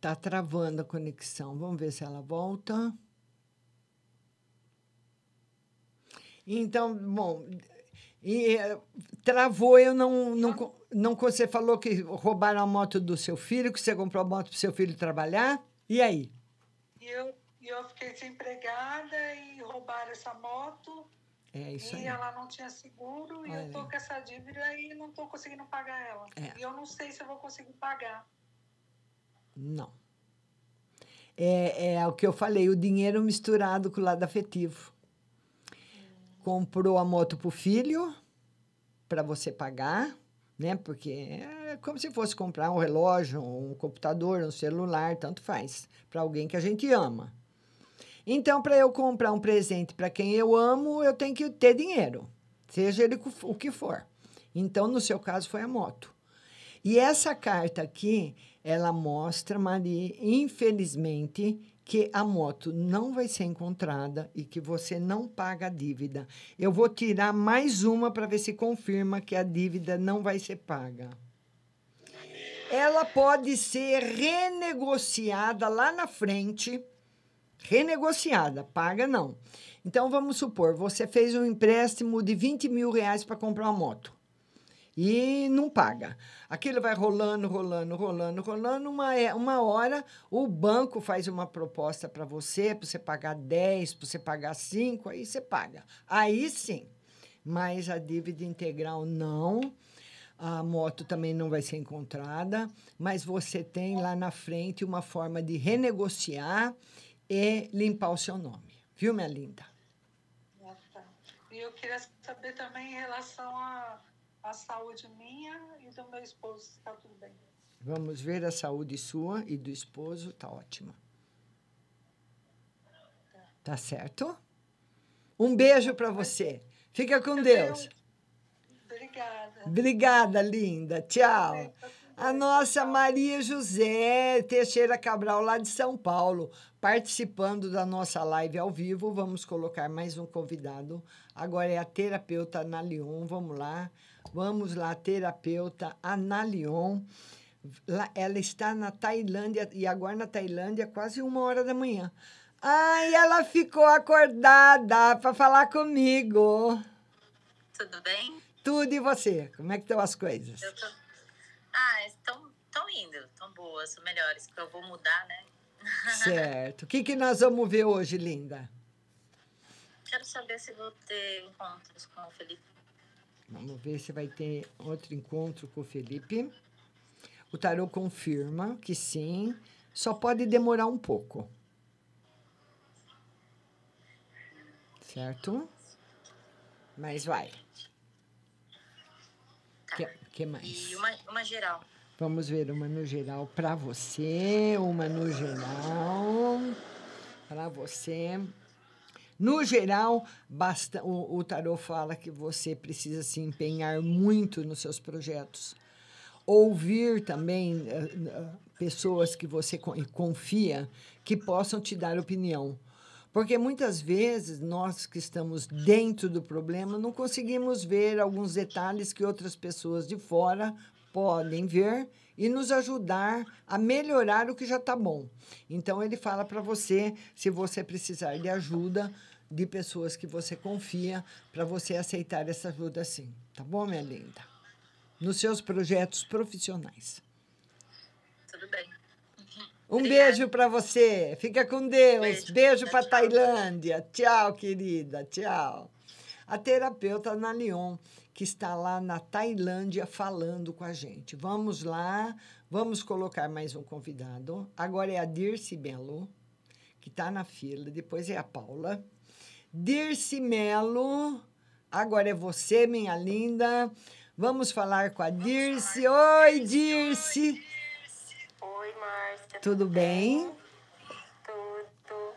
Tá travando a conexão. Vamos ver se ela volta. Então, bom, e, eh, travou, eu não, não, não. Você falou que roubaram a moto do seu filho, que você comprou a moto para seu filho trabalhar. E aí? E eu, eu fiquei desempregada e roubaram essa moto. É isso e aí. ela não tinha seguro e eu tô Olha. com essa dívida e não tô conseguindo pagar ela. É. E eu não sei se eu vou conseguir pagar. Não. É, é o que eu falei, o dinheiro misturado com o lado afetivo. comprou a moto para o filho, para você pagar, né? Porque é como se fosse comprar um relógio, um computador, um celular, tanto faz, para alguém que a gente ama. Então, para eu comprar um presente para quem eu amo, eu tenho que ter dinheiro, seja ele o que for. Então, no seu caso, foi a moto. E essa carta aqui, ela mostra, Maria, infelizmente, que a moto não vai ser encontrada e que você não paga a dívida. Eu vou tirar mais uma para ver se confirma que a dívida não vai ser paga. Ela pode ser renegociada lá na frente. Renegociada, paga não. Então vamos supor, você fez um empréstimo de 20 mil reais para comprar uma moto e não paga. Aquilo vai rolando, rolando, rolando, rolando. Uma, é, uma hora o banco faz uma proposta para você, para você pagar 10, para você pagar 5, aí você paga. Aí sim. Mas a dívida integral não. A moto também não vai ser encontrada, mas você tem lá na frente uma forma de renegociar e limpar o seu nome. Viu, minha linda? Ah, tá. E eu queria saber também em relação a a saúde minha e do meu esposo, se está tudo bem. Vamos ver a saúde sua e do esposo, tá ótima. Tá certo? Um beijo para você. Fica com Deus. Obrigada. Obrigada, linda. Tchau. A nossa Maria José Teixeira Cabral, lá de São Paulo, participando da nossa live ao vivo. Vamos colocar mais um convidado. Agora é a terapeuta Ana Leon. Vamos lá. Vamos lá, terapeuta Analion. Ela está na Tailândia e agora na Tailândia quase uma hora da manhã. Ai, ela ficou acordada para falar comigo. Tudo bem? Tudo e você? Como é que estão as coisas? Tô... Ah, estão, estão indo, estão boas, melhores, porque eu vou mudar, né? Certo. O que, que nós vamos ver hoje, linda? Quero saber se vou ter encontros com o Felipe Vamos ver se vai ter outro encontro com o Felipe. O tarô confirma que sim, só pode demorar um pouco. Certo? Mas vai. Tá. Que, que mais? E uma, uma geral. Vamos ver uma no geral para você, uma no geral para você. No geral, basta, o, o tarô fala que você precisa se empenhar muito nos seus projetos. Ouvir também uh, pessoas que você confia que possam te dar opinião. Porque muitas vezes nós que estamos dentro do problema não conseguimos ver alguns detalhes que outras pessoas de fora podem ver e nos ajudar a melhorar o que já está bom. Então ele fala para você, se você precisar de ajuda, de pessoas que você confia para você aceitar essa ajuda sim. Tá bom, minha linda? Nos seus projetos profissionais. Tudo bem. Um Obrigada. beijo para você. Fica com Deus. Beijo, beijo para Tailândia. Tchau, querida. Tchau. A terapeuta Ana Leon, que está lá na Tailândia falando com a gente. Vamos lá, vamos colocar mais um convidado. Agora é a Dirce Belo, que está na fila. Depois é a Paula. Dirce Melo, agora é você, minha linda. Vamos falar com a Dirce. Oi, Dirce. Oi, Márcia. Tudo bem? Tudo.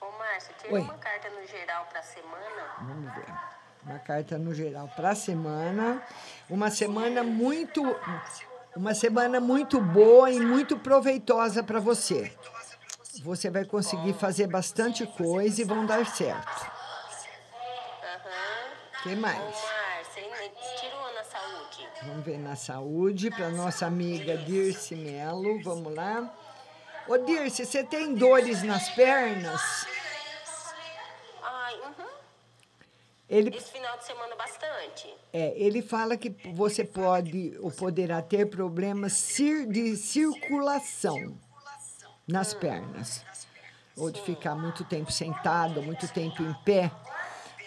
Ô, Márcia, tira uma carta no geral para a semana. Vamos ver. Uma carta no geral para a semana. Uma semana muito uma semana muito boa e muito proveitosa para você. Você vai conseguir fazer bastante coisa e vão dar certo. O que mais? tirou na saúde. Vamos ver na saúde para nossa amiga Dirce Melo. Vamos lá. Ô, Dirce, você tem dores nas pernas? Ai, uhum. Ele, Esse final de semana bastante. É, ele fala que você pode ou poderá ter problemas cir de circulação nas pernas. Ou de ficar muito tempo sentado, muito tempo em pé.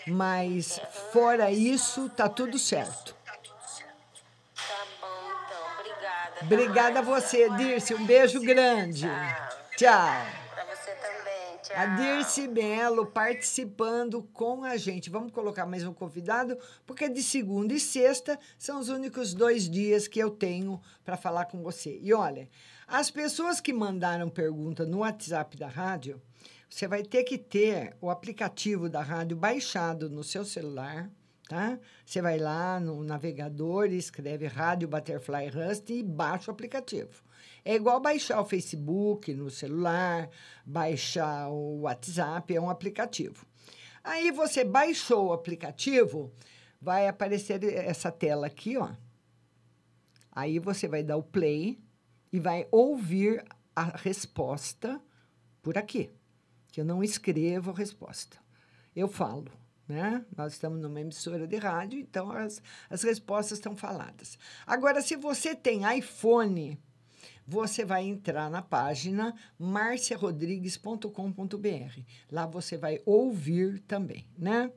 Mas fora isso, tá tudo certo. Tá bom, então. Obrigada. Obrigada a você, Dirce. Um beijo grande. Tchau. A Dirce Melo participando com a gente. Vamos colocar mais um convidado, porque de segunda e sexta são os únicos dois dias que eu tenho para falar com você. E olha, as pessoas que mandaram pergunta no WhatsApp da rádio, você vai ter que ter o aplicativo da rádio baixado no seu celular, tá? Você vai lá no navegador, escreve Rádio Butterfly Rust e baixa o aplicativo. É igual baixar o Facebook no celular, baixar o WhatsApp, é um aplicativo. Aí você baixou o aplicativo, vai aparecer essa tela aqui, ó. Aí você vai dar o play e vai ouvir a resposta por aqui. Que eu não escrevo a resposta. Eu falo, né? Nós estamos numa emissora de rádio, então as, as respostas estão faladas. Agora, se você tem iPhone, você vai entrar na página marciarodrigues.com.br. Lá você vai ouvir também, né?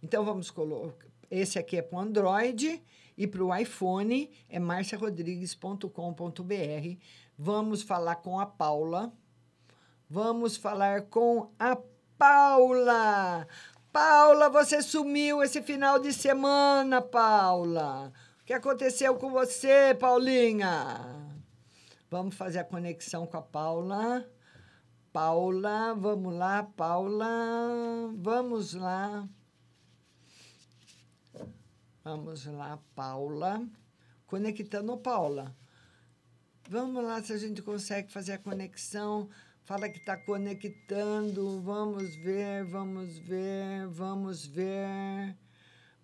Então vamos colocar. Esse aqui é para o Android e para o iPhone é marciarodrigues.com.br. Vamos falar com a Paula. Vamos falar com a Paula. Paula, você sumiu esse final de semana, Paula. O que aconteceu com você, Paulinha? Vamos fazer a conexão com a Paula. Paula, vamos lá, Paula. Vamos lá. Vamos lá, Paula. Conectando, Paula. Vamos lá se a gente consegue fazer a conexão. Fala que está conectando. Vamos ver, vamos ver, vamos ver.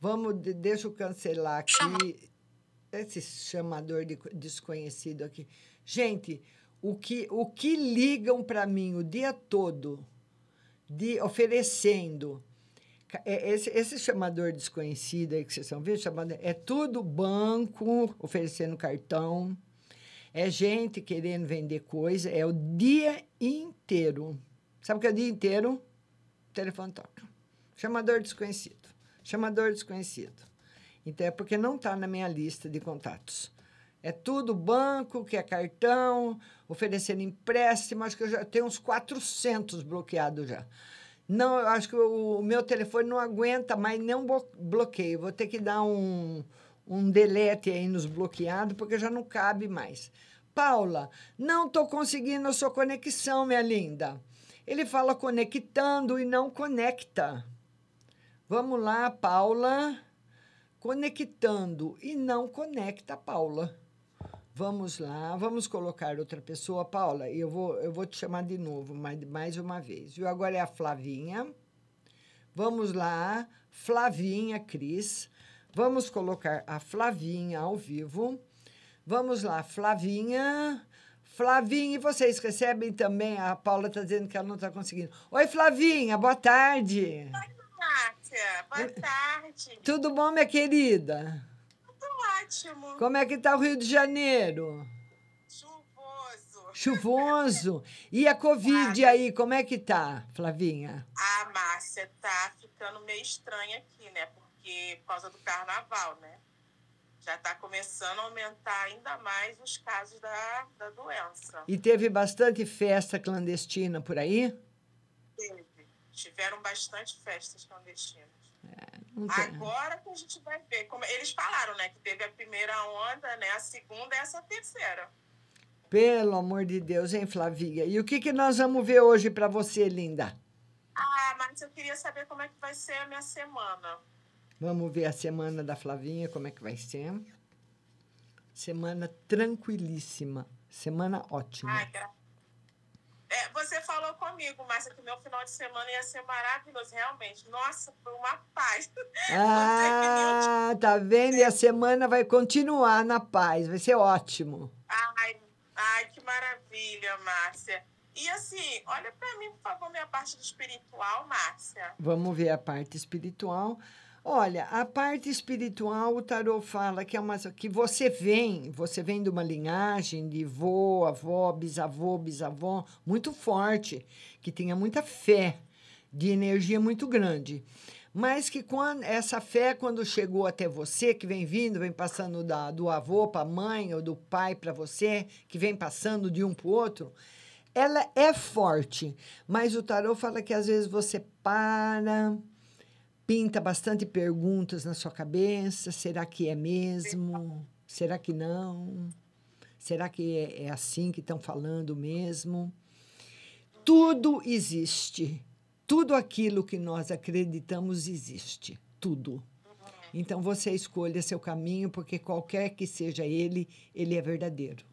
Vamos, deixa eu cancelar aqui. Esse chamador de desconhecido aqui. Gente, o que, o que ligam para mim o dia todo, de oferecendo. É, esse, esse chamador desconhecido aí que vocês estão vendo, chamado, é tudo banco oferecendo cartão, é gente querendo vender coisa, é o dia inteiro. Sabe o que é o dia inteiro? O telefone toca. Chamador desconhecido. Chamador desconhecido. Então é porque não está na minha lista de contatos. É tudo banco, que é cartão, oferecendo empréstimo. Acho que eu já tenho uns 400 bloqueados já. Não, eu acho que o, o meu telefone não aguenta mais nenhum bloqueio. Vou ter que dar um, um delete aí nos bloqueados, porque já não cabe mais. Paula, não estou conseguindo a sua conexão, minha linda. Ele fala conectando e não conecta. Vamos lá, Paula. Conectando e não conecta, Paula. Vamos lá, vamos colocar outra pessoa, Paula. Eu vou, eu vou te chamar de novo, mais, mais uma vez. Viu? Agora é a Flavinha. Vamos lá, Flavinha Cris. Vamos colocar a Flavinha ao vivo. Vamos lá, Flavinha. Flavinha, e vocês recebem também? A Paula está dizendo que ela não está conseguindo. Oi, Flavinha, boa tarde. Oi, Márcia, boa tarde. Tudo bom, minha querida? Ótimo. Como é que tá o Rio de Janeiro? Chuvoso. Chuvoso. E a Covid ah, aí, como é que tá, Flavinha? Ah, Márcia, tá ficando meio estranha aqui, né? Porque por causa do carnaval, né? Já está começando a aumentar ainda mais os casos da, da doença. E teve bastante festa clandestina por aí? Teve. Tiveram bastante festas clandestinas. É, Agora que a gente vai ver. Como eles falaram, né? Que teve a primeira onda, né? A segunda e essa terceira. Pelo amor de Deus, hein, Flavinha? E o que, que nós vamos ver hoje para você, linda? Ah, mas eu queria saber como é que vai ser a minha semana. Vamos ver a semana da Flavinha, como é que vai ser. Semana tranquilíssima. Semana ótima. Ai, graças é, você falou comigo, Márcia, que meu final de semana ia ser maravilhoso. Realmente, nossa, foi uma paz. Ah, tá vendo? E a semana vai continuar na paz, vai ser ótimo. Ai, ai que maravilha, Márcia. E assim, olha para mim, por favor, minha parte espiritual, Márcia. Vamos ver a parte espiritual. Olha, a parte espiritual, o tarô fala que é uma que você vem, você vem de uma linhagem de vô, avó, bisavô, bisavó muito forte, que tinha muita fé, de energia muito grande. Mas que quando essa fé quando chegou até você, que vem vindo, vem passando da, do avô para a mãe ou do pai para você, que vem passando de um para o outro, ela é forte, mas o tarô fala que às vezes você para, pinta bastante perguntas na sua cabeça. Será que é mesmo? Será que não? Será que é, é assim que estão falando mesmo? Tudo existe. Tudo aquilo que nós acreditamos existe. Tudo. Então você escolha seu caminho, porque qualquer que seja ele, ele é verdadeiro.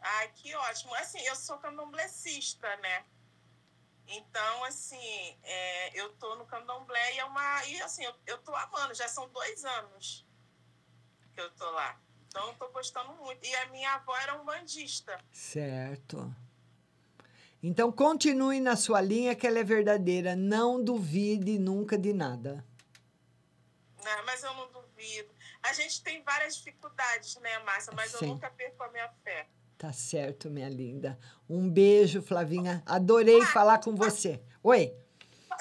Ai, que ótimo. Assim, eu sou candomblessista, né? Então, assim, é, eu tô no candomblé e é uma. E assim, eu, eu tô amando, já são dois anos que eu tô lá. Então, eu tô gostando muito. E a minha avó era um bandista. Certo. Então continue na sua linha que ela é verdadeira. Não duvide nunca de nada. Né? Mas eu não duvido. A gente tem várias dificuldades, né, Márcia? Mas Sim. eu nunca perco a minha fé. Tá certo, minha linda. Um beijo, Flavinha. Adorei falar com você. Oi.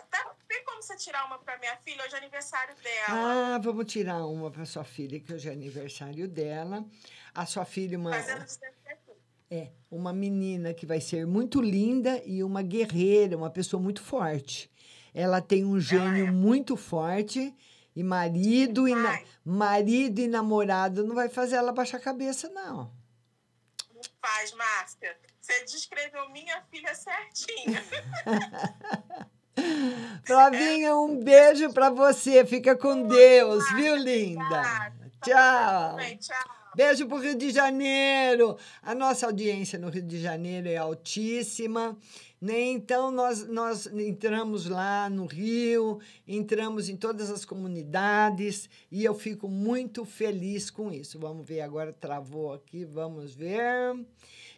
Tá, tem como você tirar uma para minha filha? Hoje é aniversário dela. Ah, vamos tirar uma para sua filha, que hoje é aniversário dela. A sua filha, uma, Fazendo 17 é, uma menina que vai ser muito linda e uma guerreira, uma pessoa muito forte. Ela tem um gênio muito forte e marido e, na- marido e namorado não vai fazer ela baixar a cabeça, não. Faz, Márcia. Você descreveu minha filha certinha. Flavinha, um beijo para você. Fica com Deus, viu, linda? Tchau. Beijo pro Rio de Janeiro. A nossa audiência no Rio de Janeiro é altíssima. Né? Então, nós, nós entramos lá no Rio, entramos em todas as comunidades e eu fico muito feliz com isso. Vamos ver agora, travou aqui, vamos ver.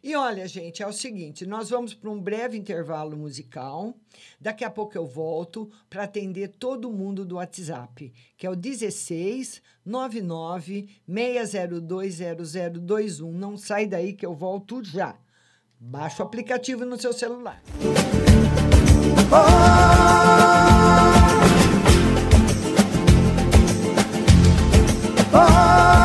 E olha, gente, é o seguinte: nós vamos para um breve intervalo musical. Daqui a pouco eu volto para atender todo mundo do WhatsApp, que é o 16 99 602 0021. Não sai daí que eu volto já. Baixa o aplicativo no seu celular. I'm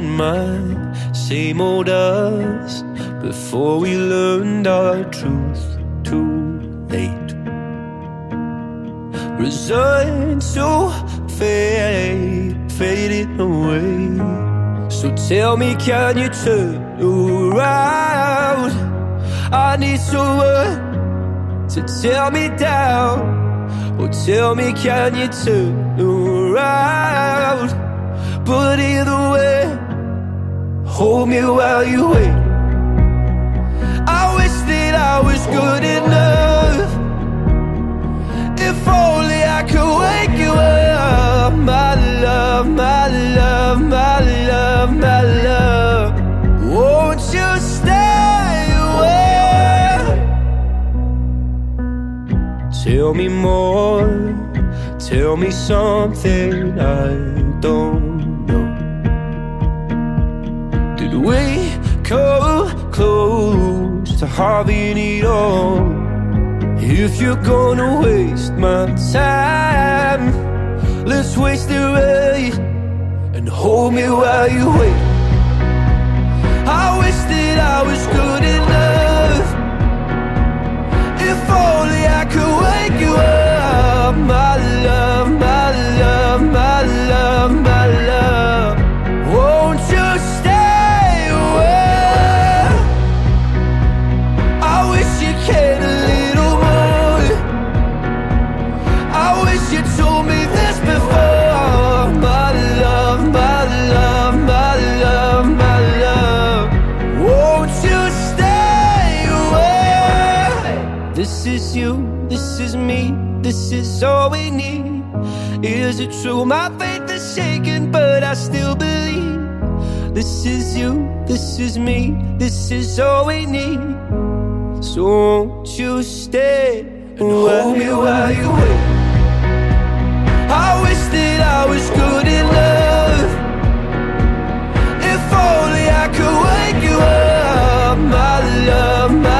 Missing my same old us before we learned our truth too late. Resigned to fade, fading away. So tell me, can you turn around? I need someone to tear me down. Or tell me, can you turn around? But either way, hold me while you wait. I wish that I was good enough. If only I could wake you up, my love, my love, my love, my love. Won't you stay away? Tell me more, tell me something I don't come close to having it all? If you're gonna waste my time, let's waste it right and hold me while you wait. I wish that I was good enough. If only I could wake you up, my love, my love, my love, my this is all we need. Is it true? My faith is shaken, but I still believe. This is you, this is me, this is all we need. So won't you stay and hold me while you wait? I wish that I was good in love. If only I could wake you up, my love, my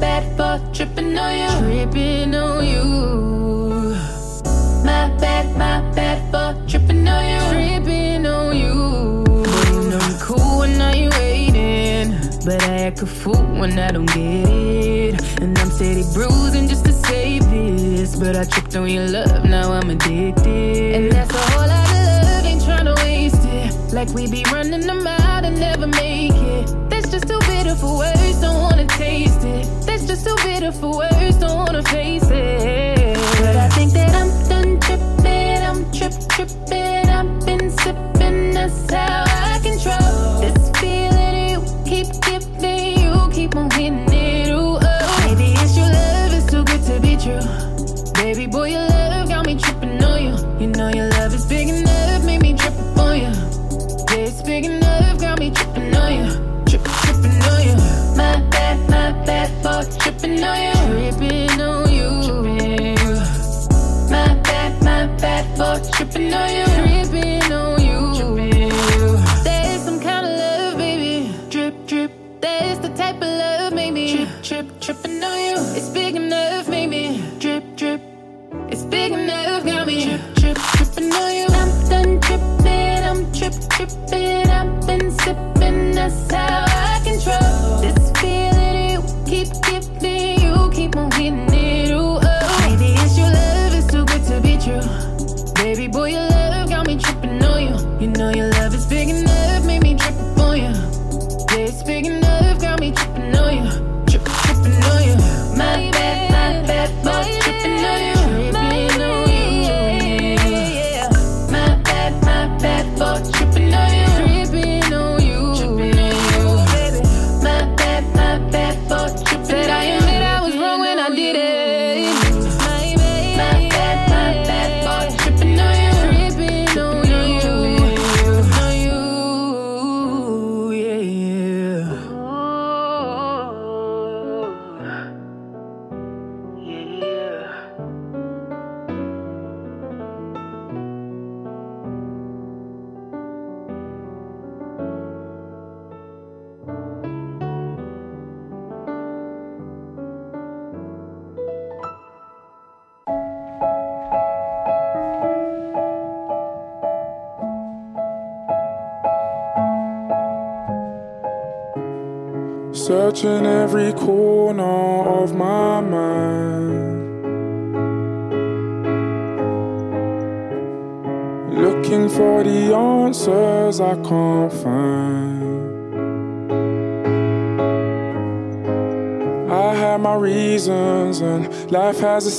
Bad, for tripping on you. Tripping on you. My bad, my bad for tripping on you. Tripping on you. Know cool when I you waiting. But I act a fool when I don't get it. And I'm steady bruising just to save this. But I tripped on your love, now I'm addicted. And that's a whole lot of love, ain't tryna waste it. Like we be running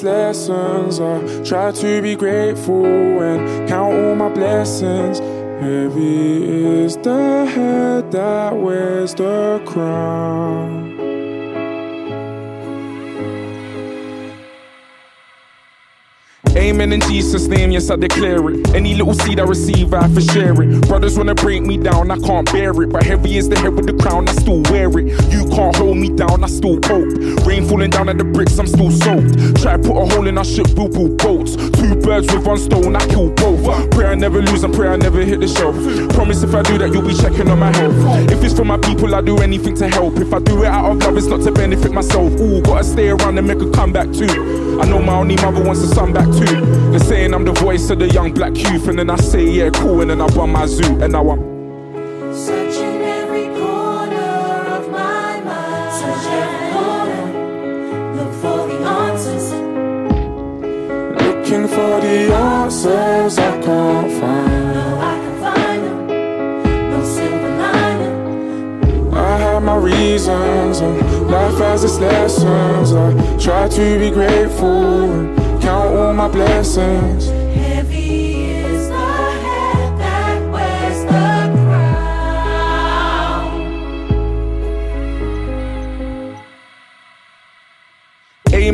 lessons. I try to be grateful and count all my blessings. Heavy is the head that wears the crown. Amen in Jesus' name, yes, I declare it. Any little seed I receive, I for share it. Brothers wanna break me down, I can't bear it. But heavy is the head with the crown, I still wear it. You can't hold me down, I still cope. Rain falling down at the bricks, I'm still soaked. Try to put a hole in our ship, we'll build boats. Two birds with one stone, I kill both. Pray I never lose and pray I never hit the shelf. Promise if I do that, you'll be checking on my health. If it's for my people, I do anything to help. If I do it out of love, it's not to benefit myself. Ooh, gotta stay around and make a comeback too. I know my only mother wants a son back too. They're saying I'm the voice of the young black youth, and then I say, yeah, cool, and then I run my zoo, and now I'm. Searching every corner of my mind. Search every corner. Look for the answers. Looking for the answers I can't find. I can find them. No silver lining. I have my reasons, and life has its lessons. I try to be grateful count all my blessings.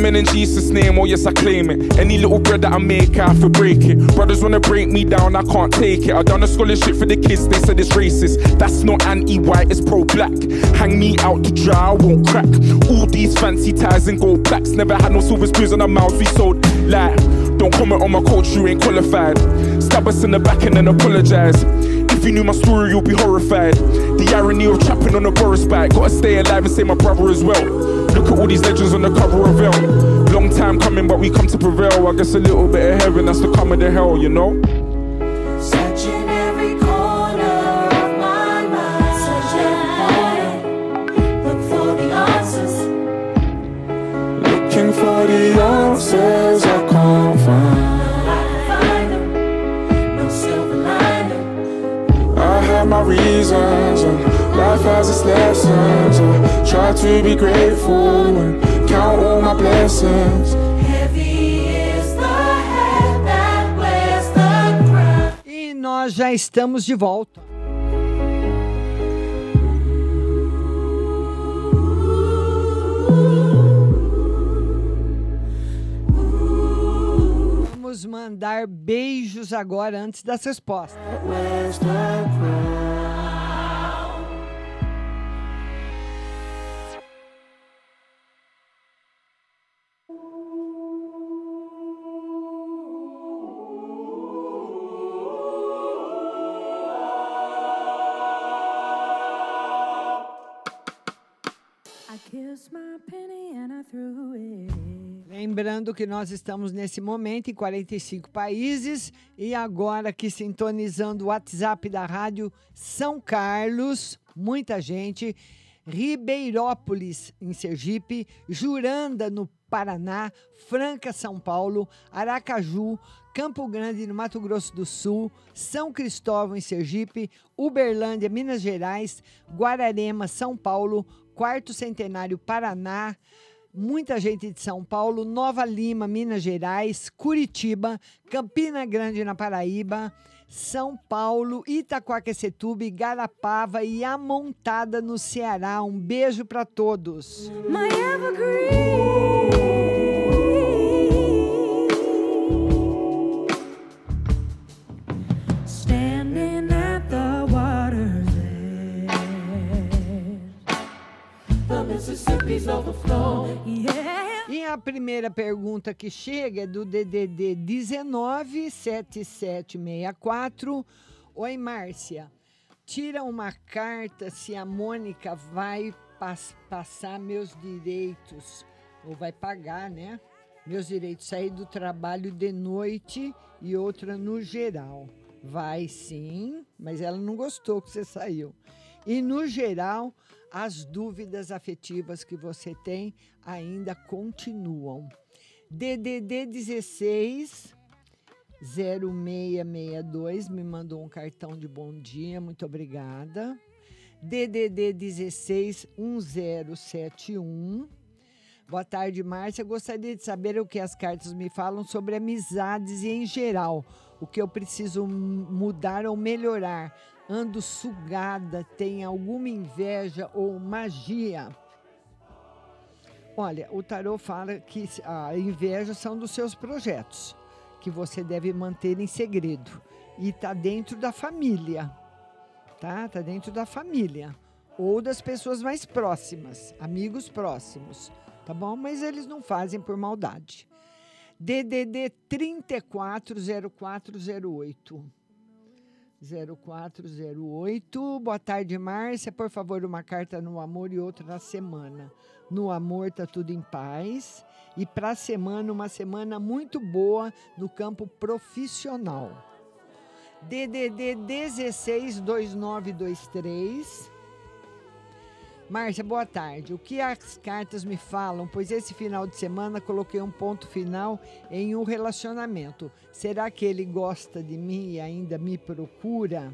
Amen in Jesus' name, oh yes, I claim it. Any little bread that I make, I have to break it. Brothers wanna break me down, I can't take it. I done a scholarship for the kids, they said it's racist. That's not anti white, it's pro black. Hang me out to dry, I won't crack. All these fancy ties and gold plaques. Never had no silver spoons on our mouths, we sold light. Don't comment on my culture, you ain't qualified. Stab us in the back and then apologize. If you knew my story, you'll be horrified. The irony of trapping on a Boris bike. Gotta stay alive and save my brother as well. Look at all these legends on the cover of Elle. Long time coming, but we come to prevail. I guess a little bit of heaven, that's the come of the hell, you know? Searching every corner of my mind. Search every corner. Look for the answers. Looking for the answers I can't find. I can find them. No silver lining. I have my reasons, life has its lessons. I try to be grateful and count all my blessings. Heavy is the head that wears the crown. E nós já estamos de volta. Vamos mandar beijos agora antes das respostas. Lembrando que nós estamos nesse momento em 45 países e agora aqui sintonizando o WhatsApp da Rádio São Carlos, muita gente, Ribeirópolis, em Sergipe, Juranda, no Paraná, Franca, São Paulo, Aracaju, Campo Grande, no Mato Grosso do Sul, São Cristóvão, em Sergipe, Uberlândia, Minas Gerais, Guararema, São Paulo, Quarto Centenário, Paraná, muita gente de São Paulo, Nova Lima, Minas Gerais, Curitiba, Campina Grande, na Paraíba, São Paulo, Itaquaquecetuba, Garapava e Amontada, no Ceará. Um beijo para todos. My evergreen. Overflow. Yeah. E a primeira pergunta que chega é do DDD 197764. Oi, Márcia. Tira uma carta se a Mônica vai pas- passar meus direitos, ou vai pagar, né? Meus direitos, sair do trabalho de noite e outra no geral. Vai sim, mas ela não gostou que você saiu. E, no geral, as dúvidas afetivas que você tem ainda continuam. DDD 16 0662 me mandou um cartão de bom dia, muito obrigada. DDD 16 1071 Boa tarde, Márcia. Gostaria de saber o que as cartas me falam sobre amizades e em geral, o que eu preciso mudar ou melhorar. Ando sugada, tem alguma inveja ou magia? Olha, o tarô fala que a inveja são dos seus projetos, que você deve manter em segredo e está dentro da família, tá? Tá dentro da família ou das pessoas mais próximas, amigos próximos, tá bom? Mas eles não fazem por maldade. DDD 340408. 0408. Boa tarde, Márcia. Por favor, uma carta no amor e outra na semana. No amor tá tudo em paz e para a semana uma semana muito boa no campo profissional. DDD 162923 Márcia, boa tarde. O que as cartas me falam? Pois esse final de semana coloquei um ponto final em um relacionamento. Será que ele gosta de mim e ainda me procura?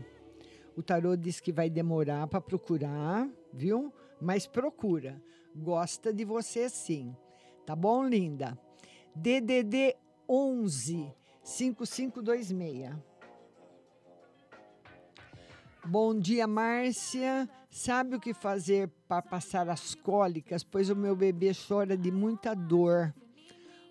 O tarô diz que vai demorar para procurar, viu? Mas procura. Gosta de você sim. Tá bom, linda? DDD 11 5526. Bom dia, Márcia. Sabe o que fazer para passar as cólicas? Pois o meu bebê chora de muita dor.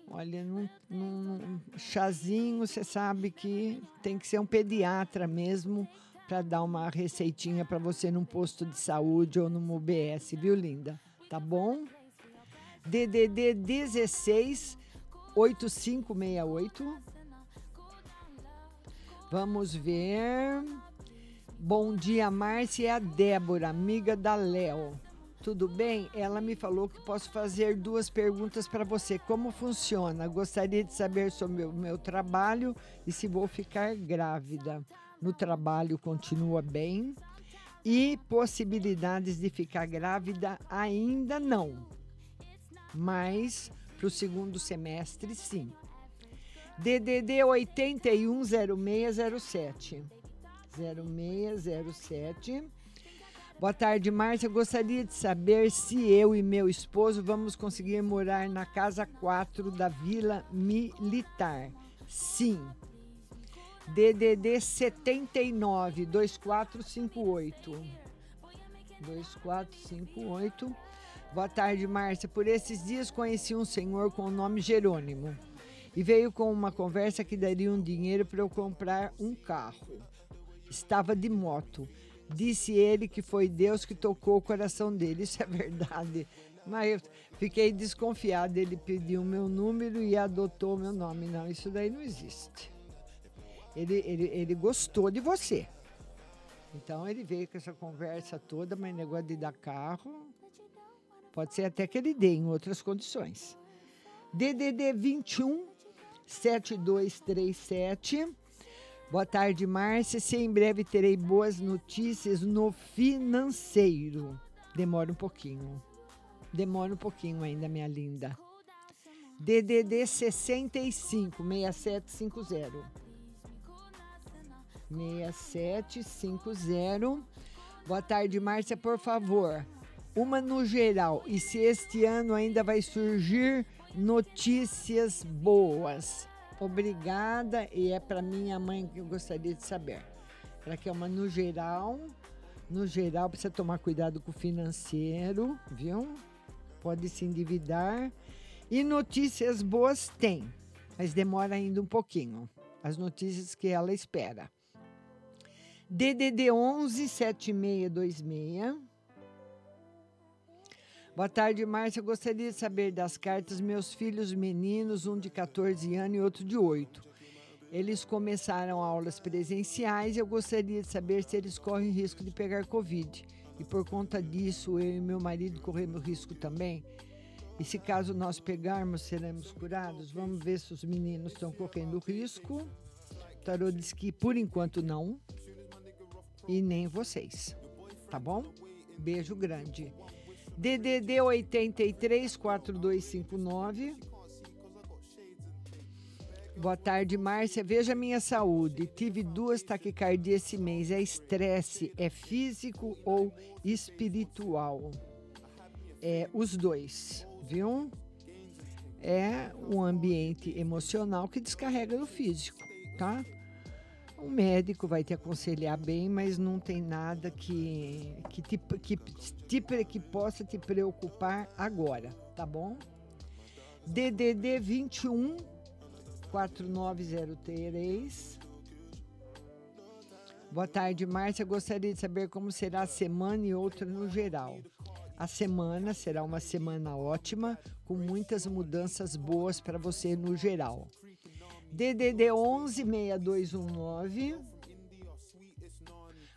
Olha, num, num chazinho, você sabe que tem que ser um pediatra mesmo para dar uma receitinha para você num posto de saúde ou num UBS, viu, linda? Tá bom? DDD 16 8568. Vamos ver. Bom dia, Márcia e a Débora, amiga da Léo. Tudo bem? Ela me falou que posso fazer duas perguntas para você. Como funciona? Gostaria de saber sobre o meu trabalho e se vou ficar grávida. No trabalho continua bem e possibilidades de ficar grávida ainda não. Mas para o segundo semestre, sim. DDD 810607. 0607. Boa tarde, Márcia. Gostaria de saber se eu e meu esposo vamos conseguir morar na casa 4 da Vila Militar. Sim. DDD 79 2458. 2458. Boa tarde, Márcia. Por esses dias conheci um senhor com o nome Jerônimo e veio com uma conversa que daria um dinheiro para eu comprar um carro estava de moto. Disse ele que foi Deus que tocou o coração dele. Isso é verdade. Mas eu fiquei desconfiada. Ele pediu meu número e adotou meu nome. Não, isso daí não existe. Ele, ele, ele gostou de você. Então ele veio com essa conversa toda, mas negócio de dar carro. Pode ser até que ele dê em outras condições. DDD 21 7237 Boa tarde, Márcia. Se em breve terei boas notícias no financeiro. Demora um pouquinho. Demora um pouquinho ainda, minha linda. DDD 65 6750. 6750. Boa tarde, Márcia, por favor. Uma no geral. E se este ano ainda vai surgir notícias boas? Obrigada, e é para minha mãe que eu gostaria de saber. Ela quer uma no geral. No geral, precisa tomar cuidado com o financeiro, viu? Pode se endividar. E notícias boas tem, mas demora ainda um pouquinho. As notícias que ela espera. DDD 11 7626 Boa tarde, Márcia. Gostaria de saber das cartas meus filhos meninos, um de 14 anos e outro de 8. Eles começaram aulas presenciais e eu gostaria de saber se eles correm risco de pegar Covid. E por conta disso, eu e meu marido corremos risco também. E se caso nós pegarmos, seremos curados? Vamos ver se os meninos estão correndo risco. O tarô diz que por enquanto não. E nem vocês. tá bom? Beijo grande. DDD 83 4259. Boa tarde, Márcia. Veja minha saúde. Tive duas taquicardias esse mês. É estresse? É físico ou espiritual? É os dois, viu? É um ambiente emocional que descarrega no físico, tá? Um médico vai te aconselhar bem, mas não tem nada que, que, te, que, te, que possa te preocupar agora, tá bom? DDD 21 4903. Boa tarde, Márcia. Gostaria de saber como será a semana e outra no geral. A semana será uma semana ótima, com muitas mudanças boas para você no geral. DDD 11 6219.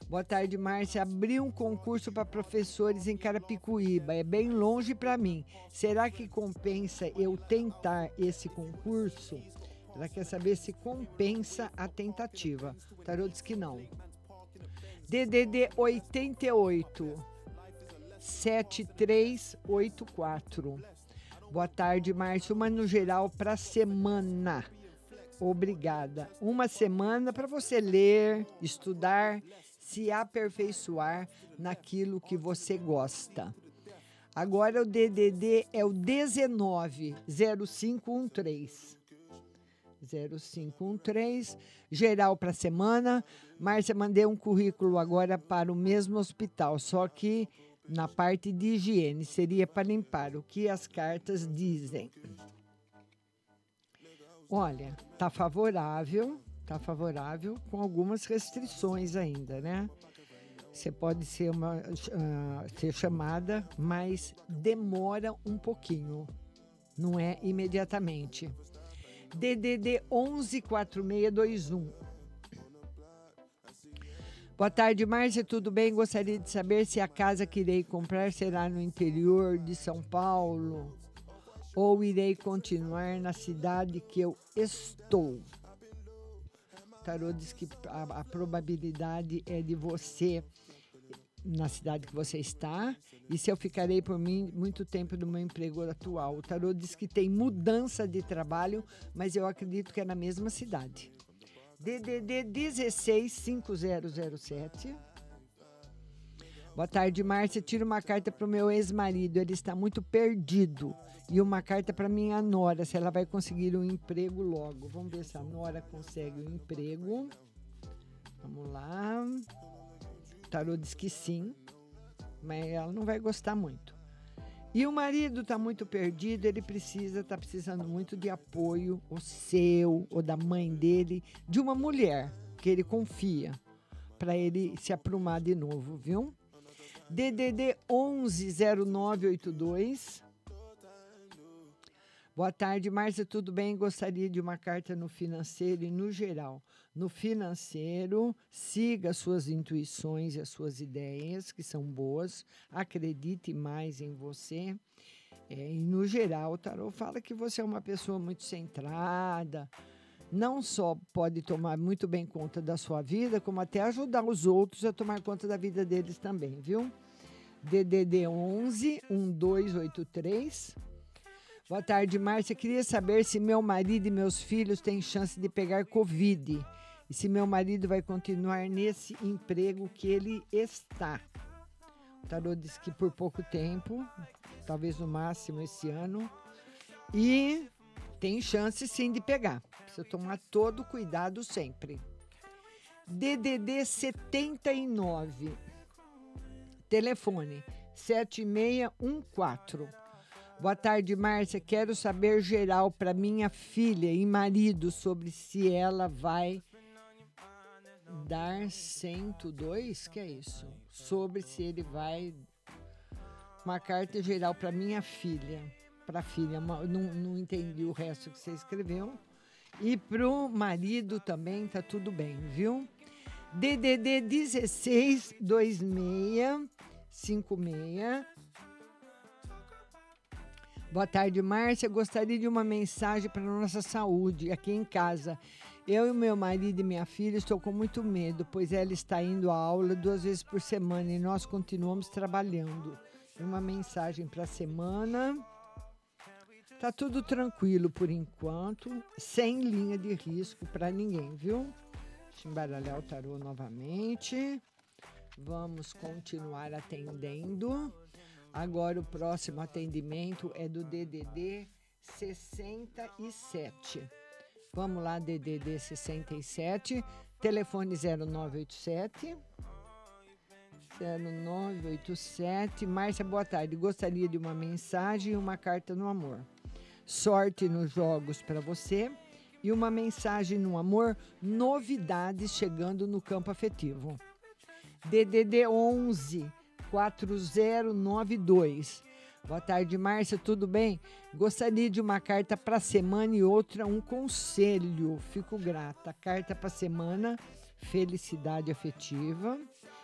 Boa tarde, Márcia. Abri um concurso para professores em Carapicuíba. É bem longe para mim. Será que compensa eu tentar esse concurso? Ela quer saber se compensa a tentativa. O tarô diz que não. DDD 88 7384. Boa tarde, Márcio. Uma no geral para semana. Obrigada. Uma semana para você ler, estudar, se aperfeiçoar naquilo que você gosta. Agora o DDD é o 190513. 0513, geral para semana. Márcia, mandei um currículo agora para o mesmo hospital, só que na parte de higiene seria para limpar o que as cartas dizem. Olha, tá favorável, tá favorável com algumas restrições ainda, né? Você pode ser uma uh, ser chamada, mas demora um pouquinho. Não é imediatamente. DDD 114621. Boa tarde, Márcia, tudo bem? Gostaria de saber se a casa que irei comprar será no interior de São Paulo ou irei continuar na cidade que eu estou. O tarô diz que a, a probabilidade é de você na cidade que você está e se eu ficarei por mim muito tempo no meu emprego atual. O tarô diz que tem mudança de trabalho, mas eu acredito que é na mesma cidade. DDD 165007. Boa tarde, Márcia. Tira uma carta para o meu ex-marido. Ele está muito perdido. E uma carta para minha nora, se ela vai conseguir um emprego logo. Vamos ver se a nora consegue um emprego. Vamos lá tarô diz que sim, mas ela não vai gostar muito. E o marido está muito perdido, ele precisa, está precisando muito de apoio, o seu, ou da mãe dele, de uma mulher que ele confia, para ele se aprumar de novo, viu? DDD 110982. Boa tarde, Márcia, tudo bem? Gostaria de uma carta no financeiro e no geral. No financeiro, siga suas intuições e as suas ideias, que são boas, acredite mais em você. É, e no geral, o tarot fala que você é uma pessoa muito centrada, não só pode tomar muito bem conta da sua vida, como até ajudar os outros a tomar conta da vida deles também, viu? DDD 11 1283 Boa tarde, Márcia. Queria saber se meu marido e meus filhos têm chance de pegar Covid e se meu marido vai continuar nesse emprego que ele está. O tarô diz que por pouco tempo, talvez no máximo esse ano, e tem chance sim de pegar. Precisa tomar todo cuidado sempre. DDD 79. Telefone 7614 Boa tarde, Márcia. Quero saber geral para minha filha e marido sobre se ela vai dar 102, que é isso? Sobre se ele vai uma carta geral para minha filha, para filha, não, não entendi o resto que você escreveu. E pro marido também tá tudo bem, viu? DDD 16 26 56 Boa tarde, Márcia. Gostaria de uma mensagem para nossa saúde aqui em casa. Eu e meu marido e minha filha estou com muito medo, pois ela está indo à aula duas vezes por semana e nós continuamos trabalhando. Uma mensagem para a semana. Tá tudo tranquilo por enquanto, sem linha de risco para ninguém, viu? Deixa embaralhar o tarô novamente. Vamos continuar atendendo. Agora o próximo atendimento é do DDD 67. Vamos lá, DDD 67, telefone 0987. 0987. Márcia, boa tarde. Gostaria de uma mensagem e uma carta no amor. Sorte nos jogos para você e uma mensagem no amor, novidades chegando no campo afetivo. DDD 11 4092. Boa tarde, Márcia, tudo bem? Gostaria de uma carta para semana e outra um conselho. Fico grata. Carta para semana, felicidade afetiva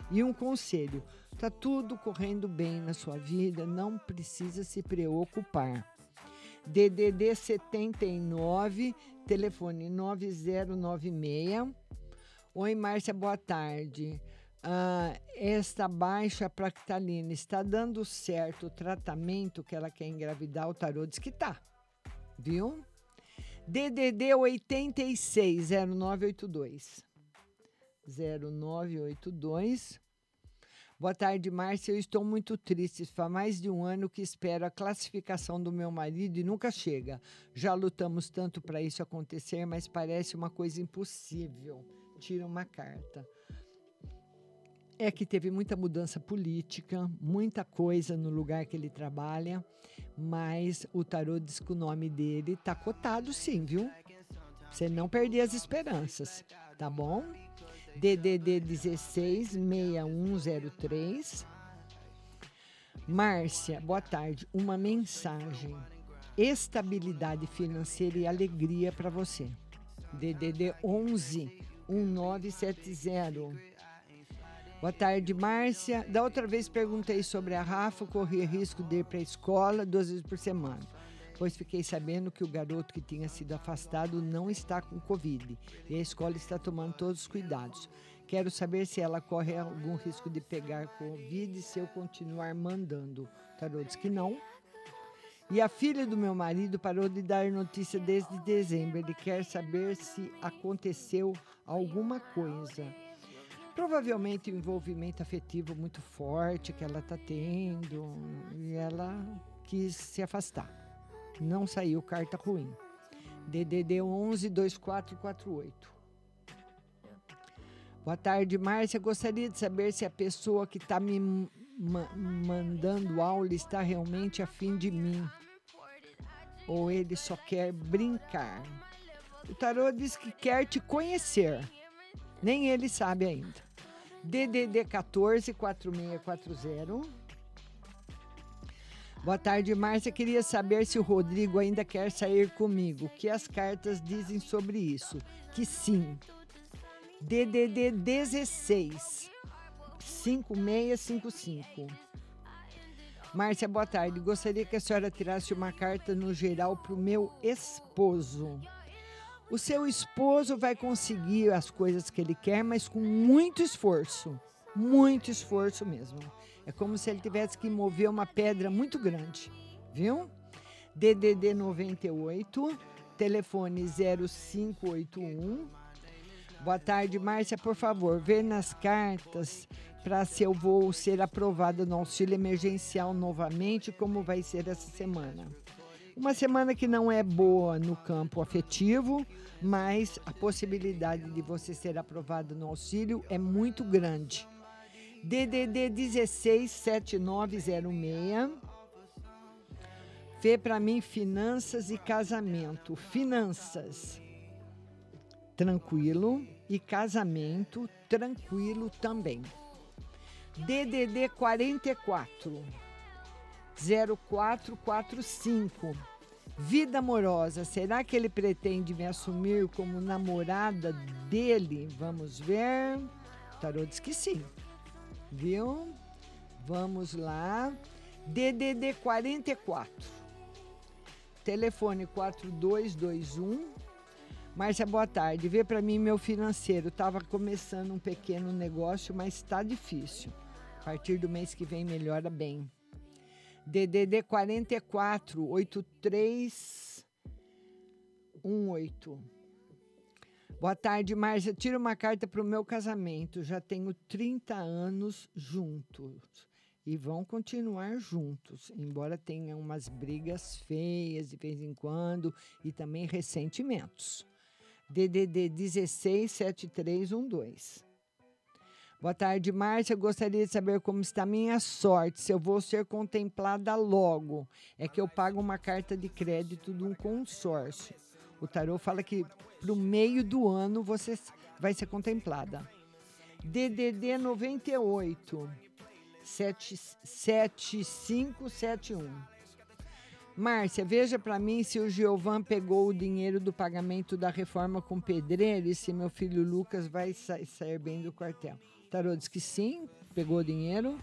e um conselho. Tá tudo correndo bem na sua vida, não precisa se preocupar. DDD 79, telefone 9096. Oi, Márcia, boa tarde. Ah, esta baixa practalina está dando certo o tratamento que ela quer engravidar? O tarô diz que tá, viu? DDD 86 0982. 0982. Boa tarde, Márcia. Eu estou muito triste. Faz mais de um ano que espero a classificação do meu marido e nunca chega. Já lutamos tanto para isso acontecer, mas parece uma coisa impossível. Tira uma carta. É que teve muita mudança política, muita coisa no lugar que ele trabalha, mas o tarô diz que o nome dele tá cotado sim, viu? Você não perder as esperanças, tá bom? DDD 16 6103. Márcia, boa tarde. Uma mensagem. Estabilidade financeira e alegria para você. DDD 11 1970. Boa tarde, Márcia. Da outra vez perguntei sobre a Rafa, corria risco de ir para a escola duas vezes por semana, pois fiquei sabendo que o garoto que tinha sido afastado não está com Covid e a escola está tomando todos os cuidados. Quero saber se ela corre algum risco de pegar Covid se eu continuar mandando. O tarô diz que não. E a filha do meu marido parou de dar notícia desde dezembro. Ele quer saber se aconteceu alguma coisa. Provavelmente um envolvimento afetivo muito forte que ela está tendo e ela quis se afastar. Não saiu carta ruim. DDD 11 2448. Boa tarde, Márcia. Gostaria de saber se a pessoa que está me ma mandando aula está realmente afim de mim ou ele só quer brincar. O tarô diz que quer te conhecer. Nem ele sabe ainda. DDD 14 4640. Boa tarde, Márcia. Queria saber se o Rodrigo ainda quer sair comigo. O que as cartas dizem sobre isso? Que sim. DDD 16 5655. Márcia, boa tarde. Gostaria que a senhora tirasse uma carta no geral para o meu esposo. O seu esposo vai conseguir as coisas que ele quer, mas com muito esforço. Muito esforço mesmo. É como se ele tivesse que mover uma pedra muito grande, viu? DDD 98, telefone 0581. Boa tarde, Márcia. Por favor, ver nas cartas para se eu vou ser aprovada no auxílio emergencial novamente, como vai ser essa semana. Uma semana que não é boa no campo afetivo, mas a possibilidade de você ser aprovado no auxílio é muito grande. DDD 167906. Vê para mim finanças e casamento. Finanças, tranquilo. E casamento, tranquilo também. DDD 44 0445. Vida amorosa, será que ele pretende me assumir como namorada dele? Vamos ver. O tarô diz que sim. Viu? Vamos lá. DDD 44. Telefone 4221. Márcia, boa tarde. Vê para mim meu financeiro. Tava começando um pequeno negócio, mas está difícil. A partir do mês que vem melhora bem. DDD 44 8318. Boa tarde, Márcia. Tira uma carta para o meu casamento. Já tenho 30 anos juntos. E vão continuar juntos, embora tenham umas brigas feias de vez em quando e também ressentimentos. DDD 167312. Boa tarde, Márcia. Gostaria de saber como está minha sorte, se eu vou ser contemplada logo. É que eu pago uma carta de crédito de um consórcio. O tarô fala que para o meio do ano você vai ser contemplada. DDD 98 7571. Márcia, veja para mim se o Giovan pegou o dinheiro do pagamento da reforma com pedreiro e se meu filho Lucas vai sa sair bem do quartel. O tarô diz que sim, pegou o dinheiro.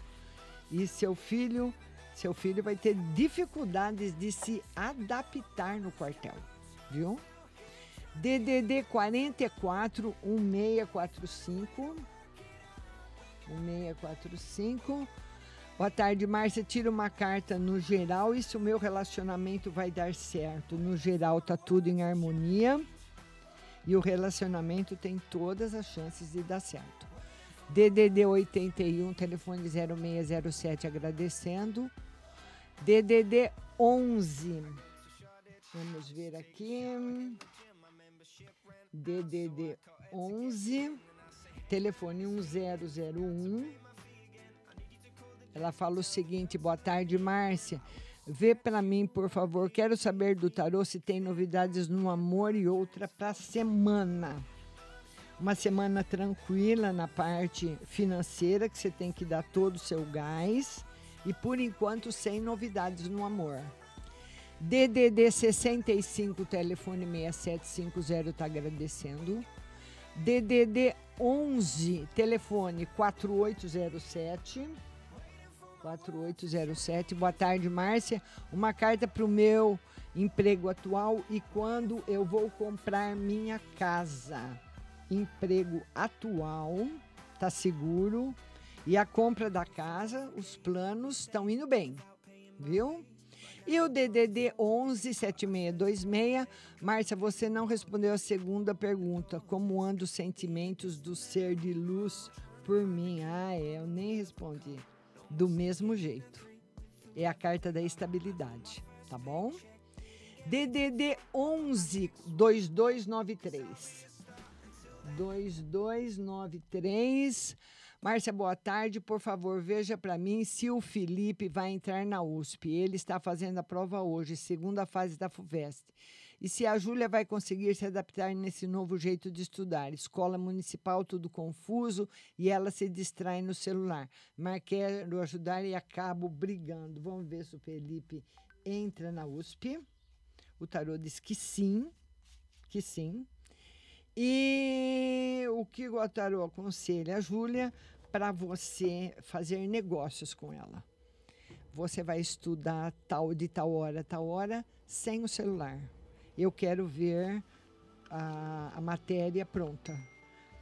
E seu filho, seu filho vai ter dificuldades de se adaptar no quartel, viu? DDD 44 1645 1645. Boa tarde, Márcia. Tira uma carta no geral e se o meu relacionamento vai dar certo. No geral, tá tudo em harmonia e o relacionamento tem todas as chances de dar certo. DDD 81, telefone 0607, agradecendo. DDD 11. Vamos ver aqui. DDD 11 telefone 1001. Ela fala o seguinte: boa tarde, Márcia. Vê para mim, por favor. Quero saber do tarô se tem novidades no amor e outra para semana. Uma semana tranquila na parte financeira, que você tem que dar todo o seu gás. E por enquanto, sem novidades no amor. DDD 65, telefone 6750, está agradecendo. DDD 11, telefone 4807. 4807. Boa tarde, Márcia. Uma carta para o meu emprego atual e quando eu vou comprar minha casa. Emprego atual, tá seguro. E a compra da casa, os planos estão indo bem, viu? E o DDD 11 7626. Márcia, você não respondeu a segunda pergunta. Como andam os sentimentos do ser de luz por mim? Ah, é, eu nem respondi. Do mesmo jeito. É a carta da estabilidade, tá bom? DDD 11 2293. 2293. Márcia, boa tarde. Por favor, veja para mim se o Felipe vai entrar na USP. Ele está fazendo a prova hoje, segunda fase da FUVEST. E se a Júlia vai conseguir se adaptar nesse novo jeito de estudar. Escola municipal, tudo confuso, e ela se distrai no celular. Mas quero ajudar e acabo brigando. Vamos ver se o Felipe entra na USP. O tarô diz que sim, que sim. E o que o tarô aconselha a Júlia para você fazer negócios com ela. Você vai estudar tal de tal hora, tal hora, sem o celular. Eu quero ver a, a matéria pronta.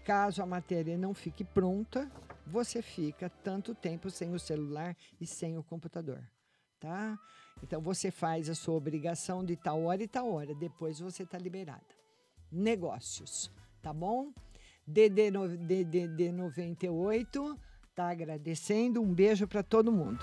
Caso a matéria não fique pronta, você fica tanto tempo sem o celular e sem o computador, tá? Então você faz a sua obrigação de tal hora e tal hora, depois você está liberada negócios, tá bom? DD, DDD 98 tá agradecendo. Um beijo para todo mundo.